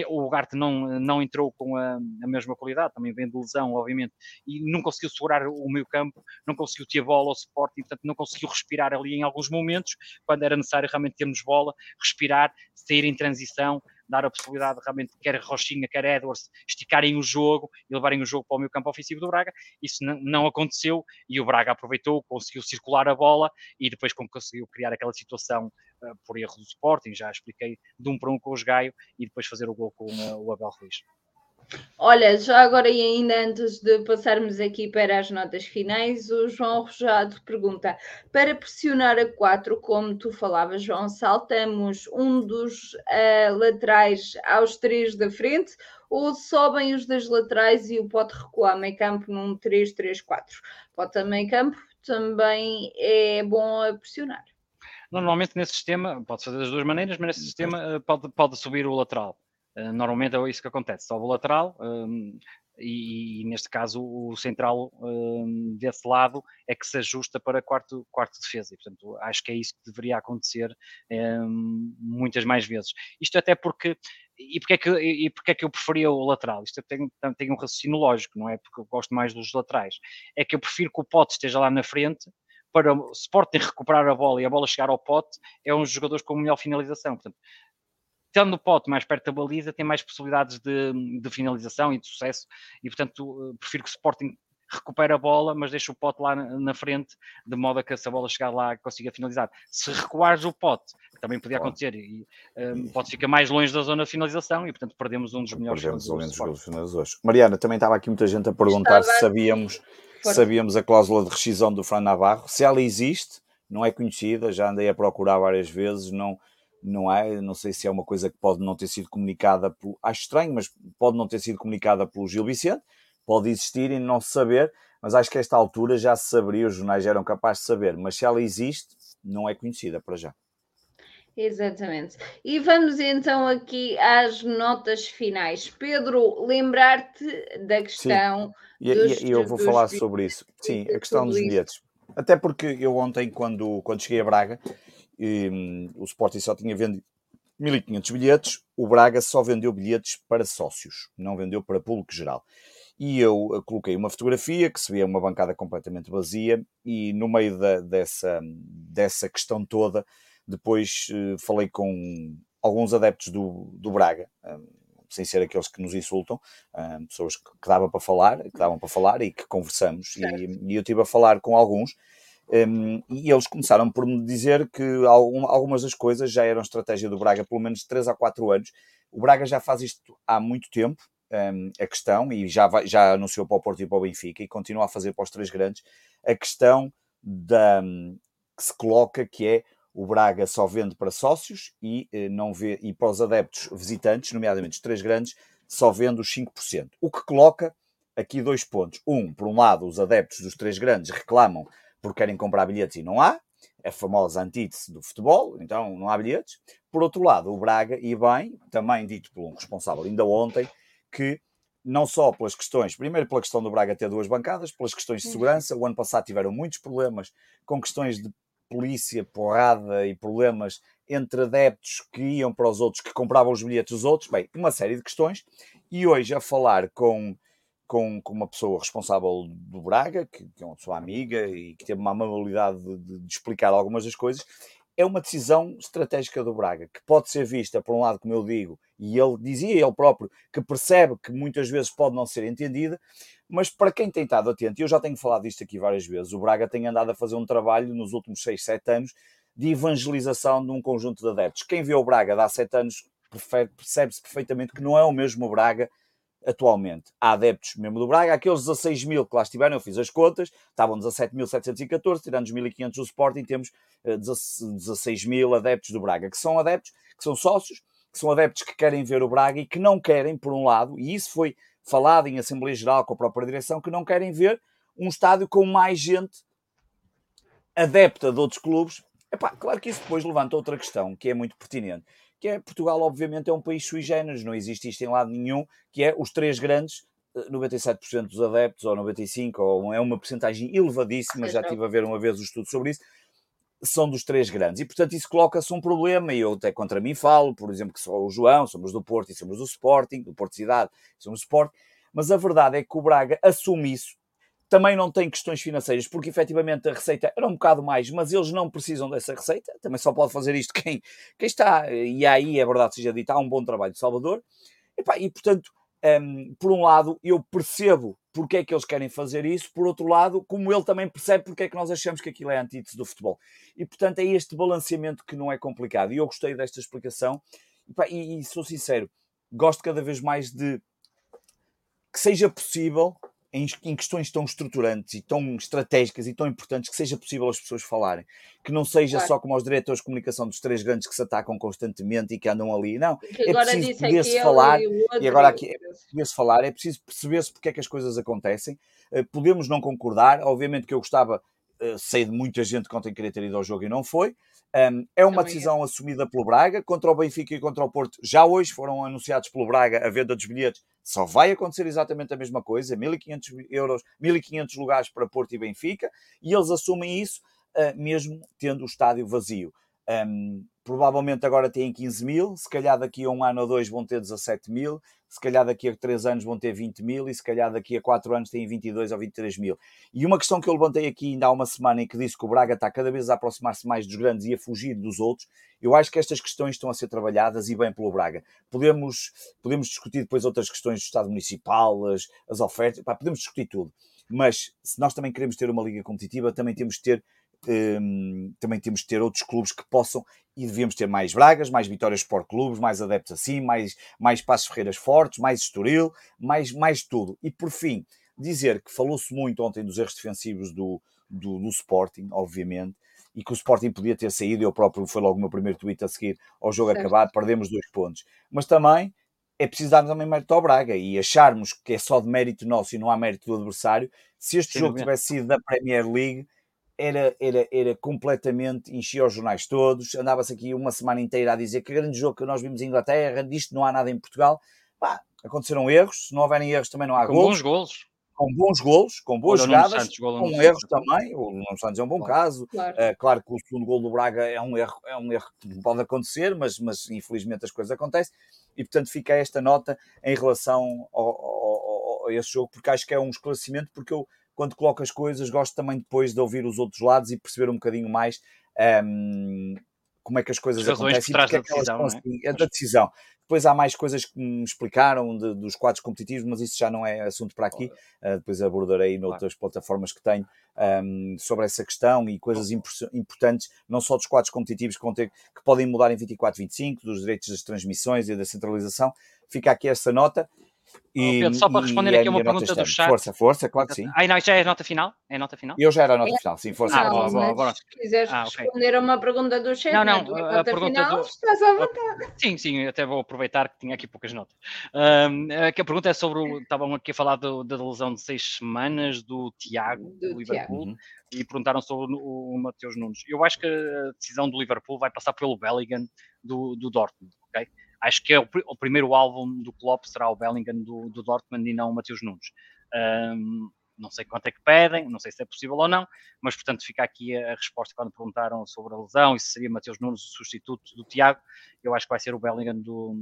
C: o Ugarte não, não entrou com a a mesma qualidade, também vem de lesão, obviamente, e não conseguiu segurar o meio campo, não conseguiu ter bola ao suporte, e portanto não conseguiu respirar ali em alguns momentos, quando era necessário realmente termos bola, respirar, sair em transição, dar a possibilidade de realmente quer Rochinha, quer Edwards esticarem o jogo e levarem o jogo para o meio campo ofensivo do Braga. Isso não aconteceu e o Braga aproveitou, conseguiu circular a bola e depois conseguiu criar aquela situação uh, por erro do Sporting, já expliquei, de um para um com os Gaio e depois fazer o gol com uh, o Abel Ruiz.
A: Olha, já agora e ainda antes de passarmos aqui para as notas finais, o João Rojado pergunta: para pressionar a 4, como tu falavas, João, saltamos um dos uh, laterais aos três da frente ou sobem os das laterais e o pode recuar meio campo num 3-3-4? Pode meio campo também é bom a pressionar.
C: Normalmente nesse sistema, pode fazer das duas maneiras, mas nesse sistema pode, pode subir o lateral. Normalmente é isso que acontece, sobe o lateral, hum, e, e, neste caso o central um, desse lado é que se ajusta para quarto, quarto defesa e portanto acho que é isso que deveria acontecer um, muitas mais vezes. Isto até porque e porque, é que, e porque é que eu preferia o lateral? Isto tem, tem um raciocínio lógico, não é? Porque eu gosto mais dos laterais. É que eu prefiro que o Pote esteja lá na frente para o Sporting recuperar a bola e a bola chegar ao Pote, é um dos jogadores com melhor finalização. Portanto, estando o pote mais perto da baliza, tem mais possibilidades de, de finalização e de sucesso, e portanto eh, prefiro que o Sporting recupere a bola, mas deixe o pote lá na, frente, de modo a que se a bola chegar lá consiga finalizar. Se recuares o pote, que também podia acontecer, e um, eh, pode ficar mais longe da zona de finalização e portanto perdemos um dos melhores
B: perdemos jogadores. finalizadores. Mariana, também estava aqui muita gente a perguntar Estava... se sabíamos, sabíamos a cláusula de rescisão do Fran Navarro, se ela existe, não é conhecida, já andei a procurar várias vezes, não não é? Não sei se é uma coisa que pode não ter sido comunicada, por, acho estranho, mas pode não ter sido comunicada pelo Gil Vicente, pode existir e não se saber, mas acho que a esta altura já se saberia, os jornais já eram capazes de saber, mas se ela existe, não é conhecida para já.
A: Exatamente. E vamos então aqui às notas finais. Pedro, lembrar-te da questão.
B: Sim, e, dos, e eu vou falar sobre isso. Sim, a questão dos bilhetes. Até porque eu ontem, quando, quando cheguei a Braga, e, um, o Sporting só tinha vendido 1500 bilhetes, o Braga só vendeu bilhetes para sócios, não vendeu para público geral. E eu eh, coloquei uma fotografia que se vê uma bancada completamente vazia, e no meio da, dessa, dessa questão toda, depois uh, falei com alguns adeptos do, do Braga, um, sem ser aqueles que nos insultam, um, pessoas que, que dava para falar, que davam para falar e que conversamos. E, e, eu estive a falar com alguns um, e eles começaram por me dizer que algum, algumas das coisas já eram estratégia do Braga, pelo menos 3 a 4 anos. O Braga já faz isto há muito tempo, um, a questão, e já, vai, já anunciou para o Porto e para o Benfica, e continua a fazer para os três grandes, a questão da, que se coloca que é o Braga só vende para sócios e, eh, não vê, e para os adeptos visitantes, nomeadamente os três grandes, só vende os 5%. O que coloca aqui dois pontos. Um, por um lado, os adeptos dos três grandes reclamam porque querem comprar bilhetes e não há, é a famosa antítese do futebol, então não há bilhetes. Por outro lado, o Braga, e bem, também dito por um responsável ainda ontem, que não só pelas questões, primeiro pela questão do Braga ter duas bancadas, pelas questões de uhum. segurança, o ano passado tiveram muitos problemas com questões de polícia, porrada e problemas entre adeptos que iam para os outros, que compravam os bilhetes dos outros, bem, uma série de questões, e hoje a falar com com, com uma pessoa responsável do Braga, que, que, é uma pessoa amiga e que teve uma amabilidade de, de, de, explicar algumas das coisas, é uma decisão estratégica do Braga, que pode ser vista, por um lado, como eu digo, e ele dizia ele próprio, que percebe que muitas vezes pode não ser entendida, mas para quem tem estado atento, e eu já tenho falado disto aqui várias vezes, o Braga tem andado a fazer um trabalho nos últimos 6, 7 anos de evangelização de um conjunto de adeptos. Quem vê o Braga há 7 anos percebe-se perfeitamente que não é o mesmo Braga atualmente. Há adeptos mesmo do Braga, aqueles 16 mil que lá estiveram, eu fiz as contas, estavam 17.714, tirando os 1.500 do Sporting, temos 16 eh, mil adeptos do Braga, que são adeptos, que são sócios, que são adeptos que querem ver o Braga e que não querem, por um lado, e isso foi falado em Assembleia Geral com a própria direção, que não querem ver um estádio com mais gente adepta de outros clubes. Epá, claro que isso depois levanta outra questão que é muito pertinente que é Portugal, obviamente, é um país sui generis, não existe isto em lado nenhum, que é os três grandes, 97% eh, dos adeptos, ou 95%, ou é uma porcentagem elevadíssima, já estive a ver uma vez o estudo sobre isso, são dos três grandes. E, portanto, isso coloca-se um problema, e eu até contra mim falo, por exemplo, que sou o João, somos do Porto e somos do Sporting, do Porto Cidade, somos do Sporting, mas a verdade é que o Braga assume isso, também não tem questões financeiras, porque efetivamente a receita era um bocado mais, mas eles não precisam dessa receita, também só pode fazer isto quem, quem está, e aí é verdade seja dito, há um bom trabalho de Salvador, e, e portanto, um, por um lado, eu percebo porque é que eles querem fazer isso, por outro lado, como ele também percebe porque é que nós achamos que aquilo é antítese do futebol. E portanto é este balanceamento que não é complicado, e eu gostei desta explicação, e, e, e sou sincero, gosto cada vez mais de que seja possível em, em, questões tão estruturantes e tão estratégicas e tão importantes que seja possível as pessoas falarem. Que não seja claro. só como os diretores de comunicação dos três grandes que se atacam constantemente e que andam ali. Não, é preciso poder-se falar, e, e agora aqui é poder-se falar, é preciso perceber-se porque é que as coisas acontecem. Eh, podemos não concordar, obviamente que eu gostava sei de muita gente que ontem queria ter ido ao jogo e não foi. Um, é uma decisão assumida pelo Braga contra o Benfica e contra o Porto. Já hoje foram anunciados pelo Braga a venda dos bilhetes. Só vai acontecer exatamente a mesma coisa: 1.500 euros, 1.500 lugares para Porto e Benfica, e eles assumem isso uh, mesmo tendo o estádio vazio. Um, provavelmente agora têm 15 mil, se calhar daqui a um ano ou dois vão ter 17 mil, se calhar daqui a 3 anos vão ter 20 mil e se calhar daqui a 4 anos têm 22 ou 23 mil. E uma questão que eu levantei aqui ainda há uma semana em que disse que o Braga está cada vez a aproximar-se mais dos grandes e a fugir dos outros, eu acho que estas questões estão a ser trabalhadas e bem pelo Braga. Podemos, podemos discutir depois outras questões do Estado Municipal, as, as ofertas, pá, podemos discutir tudo. Mas se nós também queremos ter uma liga competitiva, também temos de ter também temos de ter outros clubes que possam e devíamos ter mais Bragas, mais Vitórias Sport Clubes, mais adeptos assim, mais, mais Passos Ferreiras fortes, mais Estoril, mais, mais tudo. E por fim, dizer que falou-se muito ontem dos erros defensivos do, do, do, Sporting, obviamente, e que o Sporting podia ter saído, eu próprio foi logo o meu primeiro tweet a seguir ao jogo certo. acabar, perdemos dois pontos. Mas também é preciso darmos também mérito ao Braga e acharmos que é só de mérito nosso e não há mérito do adversário. Se este Sim, jogo tivesse sido da Premier League, era, era, era completamente, enchia os jornais todos, andava-se aqui uma semana inteira a dizer que grande jogo que nós vimos em Inglaterra, disto não há nada em Portugal. Pá, aconteceram erros, se não houverem erros também não há
C: com
B: golos.
C: bons golos.
B: Com bons golos, com boas Olha, jogadas, Santos, com erros também. O Nuno Santos é um bom claro. caso. Claro. Uh, claro que o segundo gol do Braga é um erro, é um erro que pode acontecer, mas, mas infelizmente as coisas acontecem. E portanto fica esta nota em relação ao, ao, ao, a esse jogo, porque acho que é um esclarecimento, porque eu quando coloco as coisas, gosto também depois de ouvir os outros lados e perceber um bocadinho mais um, como é que as coisas as acontecem
C: por trás da decisão, é? Assim,
B: é da decisão. Depois há mais coisas que me explicaram de, dos quadros competitivos, mas isso já não é assunto para aqui. Uh, depois abordarei noutras claro. plataformas que tenho um, sobre essa questão e coisas importantes, não só dos quadros competitivos que, vão ter, que podem mudar em 24, 25, dos direitos das transmissões e da centralização. Fica aqui essa nota.
C: E, Pedro, só para responder aqui a uma pergunta do chat.
B: Força, força, claro que sim.
C: Ah, não, já é a nota final? É a nota final?
B: Eu já era a nota é. final, sim, força.
A: Ah, boa, boa, boa. Se quiseres ah, okay. responder a uma pergunta do chat,
C: não, não, a, a pergunta final, do... estás à vontade. Sim, sim, até vou aproveitar que tinha aqui poucas notas. Um, que a pergunta é sobre, o, estavam aqui a falar do, da lesão de seis semanas do Tiago, do, do Liverpool, Tiago. e perguntaram sobre o, o Mateus Nunes. Eu acho que a decisão do Liverpool vai passar pelo Bellingham do, do Dortmund, ok? Acho que é o, o, primeiro álbum do Klopp será o Bellingham do, do Dortmund e não o Mateus Nunes. Um, não sei quanto é que pedem, não sei se é possível ou não, mas portanto fica aqui a, resposta quando perguntaram sobre a lesão e se seria Mateus Nunes o substituto do Tiago, eu acho que vai ser o Bellingham do,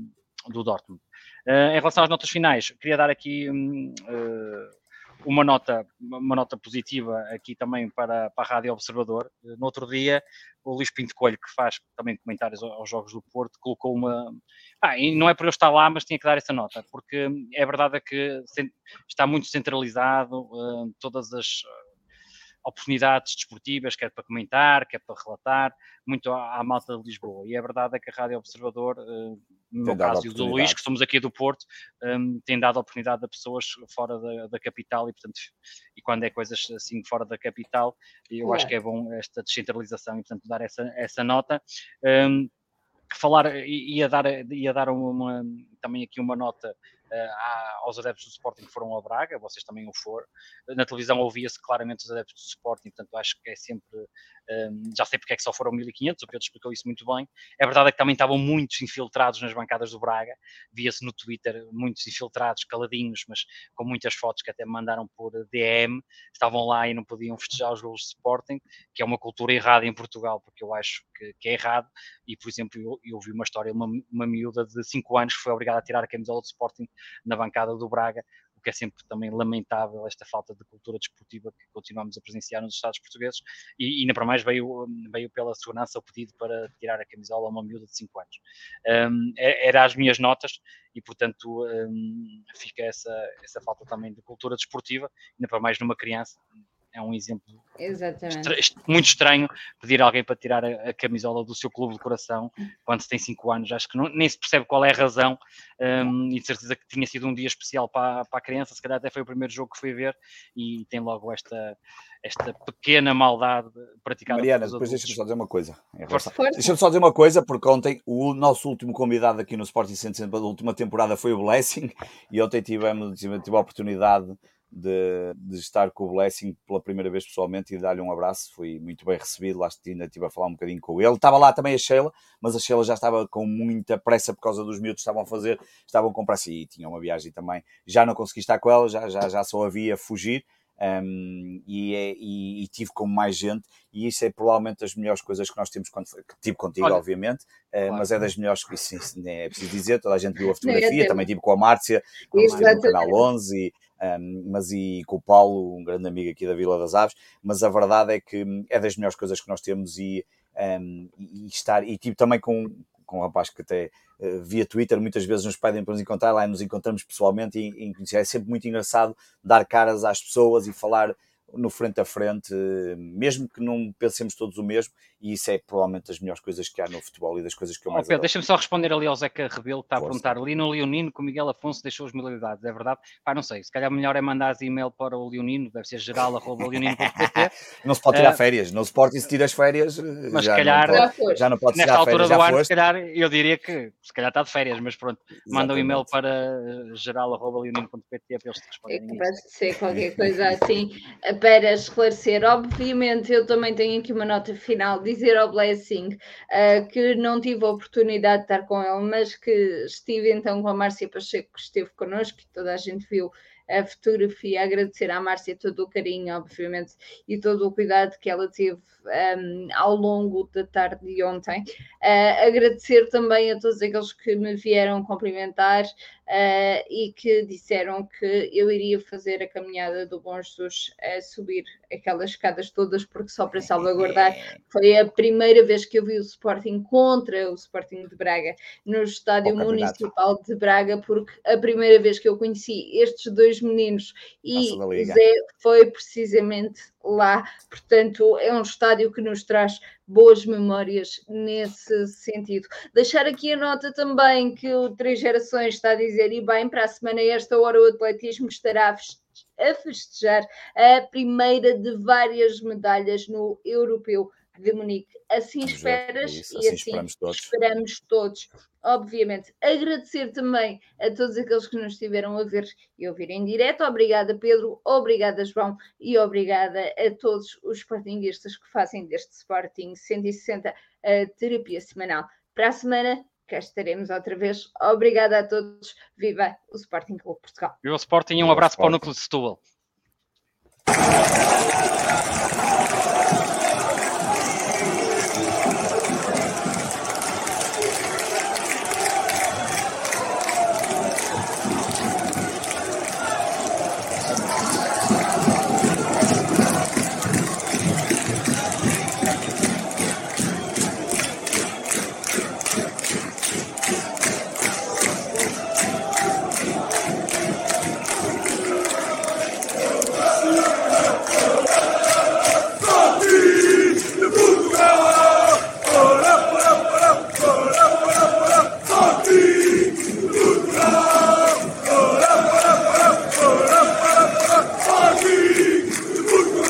C: do Dortmund. Uh, em relação às notas finais, queria dar aqui um, uh, uma nota, uma nota positiva aqui também para, para a Rádio Observador. No outro dia, o Luís Pinto Coelho, que faz também comentários aos Jogos do Porto, colocou uma. Ah, e não é por eu estar lá, mas tinha que dar essa nota, porque é verdade que está muito centralizado, uh, todas as oportunidades desportivas, quer para comentar, quer para relatar, muito à, à malta de Lisboa. E é verdade é que a Rádio Observador, uh, no meu caso e o do Luís, que somos aqui do Porto, um, tem dado oportunidade a pessoas fora da, da, capital e, portanto, e quando é coisas assim fora da capital, eu é. acho que é bom esta descentralização e, portanto, dar essa, essa nota. Um, falar, ia dar, ia dar uma, também aqui uma nota aos adeptos do Sporting que foram a Braga, vocês também o foram. Na televisão ouvia-se claramente os adeptos do Sporting, portanto acho que é sempre. Um, já sei porque é que só foram 1500, o Pedro explicou isso muito bem. É verdade é que também estavam muitos infiltrados nas bancadas do Braga, via-se no Twitter muitos infiltrados, caladinhos, mas com muitas fotos que até me mandaram por DM, estavam lá e não podiam festejar os gols de Sporting, que é uma cultura errada em Portugal, porque eu acho que, que é errado. E, por exemplo, eu, ouvi uma história, uma, uma miúda de 5 anos foi obrigada a tirar a camisola do Sporting na bancada do Braga, o que é sempre também lamentável esta falta de cultura desportiva que continuamos a presenciar nos Estados portugueses e ainda para mais veio, veio pela segurança o pedido para tirar a camisola a uma miúda de 5 anos. Um, é, era as minhas notas e portanto um, fica essa, essa falta também de cultura desportiva, ainda para mais numa criança, é um exemplo estra muito estranho pedir a alguém para tirar a, a, camisola do seu clube de coração quando se tem 5 anos. Acho que não, nem se percebe qual é a razão um, e de certeza que tinha sido um dia especial para, para a criança. Se calhar até foi o primeiro jogo que foi ver e tem logo esta, esta pequena maldade praticada.
B: Mariana, depois deixa-me só dizer uma coisa. Deixa-me só dizer uma coisa, porque ontem o nosso último convidado aqui no Sporting Center da última temporada foi o Blessing e ontem tivemos, tive a oportunidade de, de, estar com o Blessing pela primeira vez pessoalmente e dar-lhe um abraço. Fui muito bem recebido. Lá ainda estive a falar um bocadinho com ele. Estava lá também a Sheila, mas a Sheila já estava com muita pressa por causa dos miúdos que estavam a fazer, estavam com pressa e tinha uma viagem também. Já não consegui estar com ela, já, já, já só havia fugir. Um, e, é, e, e, tive com mais gente, e isso é provavelmente das melhores coisas que nós temos quando tive contigo, Olha, obviamente, uh, mas é das melhores que é preciso dizer, toda a gente viu a fotografia, também tive com a Márcia, no canal 11, e, um, mas e com o Paulo, um grande amigo aqui da Vila das Aves, mas a verdade é que é das melhores coisas que nós temos e, um, e estar, e tive também com, com um rapaz que até uh, via Twitter muitas vezes nos pedem para nos encontrar, lá nos encontramos pessoalmente e, e é sempre muito engraçado dar caras às pessoas e falar no frente a frente, mesmo que não pensemos todos o mesmo, e isso é provavelmente das melhores coisas que há no futebol e das coisas que eu mais oh,
C: Deixa-me só responder ali ao Zeca Rebelo, que está Força. a perguntar ali no Leonino que o Miguel Afonso deixou as milidades, é verdade? Pá, não sei, se calhar melhor é mandar e-mail para o Leonino, deve ser geral.leonino.pt [laughs]
B: Não se pode tirar uh, férias, no Sporting se tira as férias,
C: mas já, calhar,
B: não pode, já não pode
C: Nesta altura férias, do ano, se calhar, eu diria que se calhar está de férias, mas pronto, Exatamente. manda um e-mail para geral.leonino.pt para eles te responderem.
A: É capaz de ser qualquer coisa assim, [laughs] para esclarecer. Obviamente, eu também tenho aqui uma nota final, dizer ao Blessing uh, que não tive a oportunidade de estar com ele, mas que estive então com a Márcia Pacheco, que esteve connosco, e toda a gente viu a fotografia, agradecer à Márcia todo o carinho, obviamente, e todo o cuidado que ela teve um, ao longo da tarde de ontem. Uh, agradecer também a todos aqueles que me vieram cumprimentar uh, e que disseram que eu iria fazer a caminhada do Bom Jesus a subir aquelas escadas todas, porque só para salvaguardar foi a primeira vez que eu vi o Sporting contra o Sporting de Braga no Estádio Municipal de Braga, porque a primeira vez que eu conheci estes dois meninos e Zé foi precisamente lá. Portanto, é um estádio que nos traz boas memórias nesse sentido. Deixar aqui a nota também que o Três Gerações está a dizer, e bem, para a semana, esta hora, o atletismo estará a festejar a primeira de várias medalhas no europeu de Munique. Assim esperas é isso, e assim, assim esperamos, todos. esperamos todos. Obviamente, agradecer também a todos aqueles que nos estiveram a ver e ouvir em direto. Obrigada, Pedro. Obrigada, João. E obrigada a todos os Sportingistas que fazem deste Sporting 160 a terapia semanal. Para a semana, cá estaremos outra vez. Obrigada a todos. Viva o Sporting Clube Portugal.
C: Viva o Sporting e um abraço para o Núcleo de Setúbal.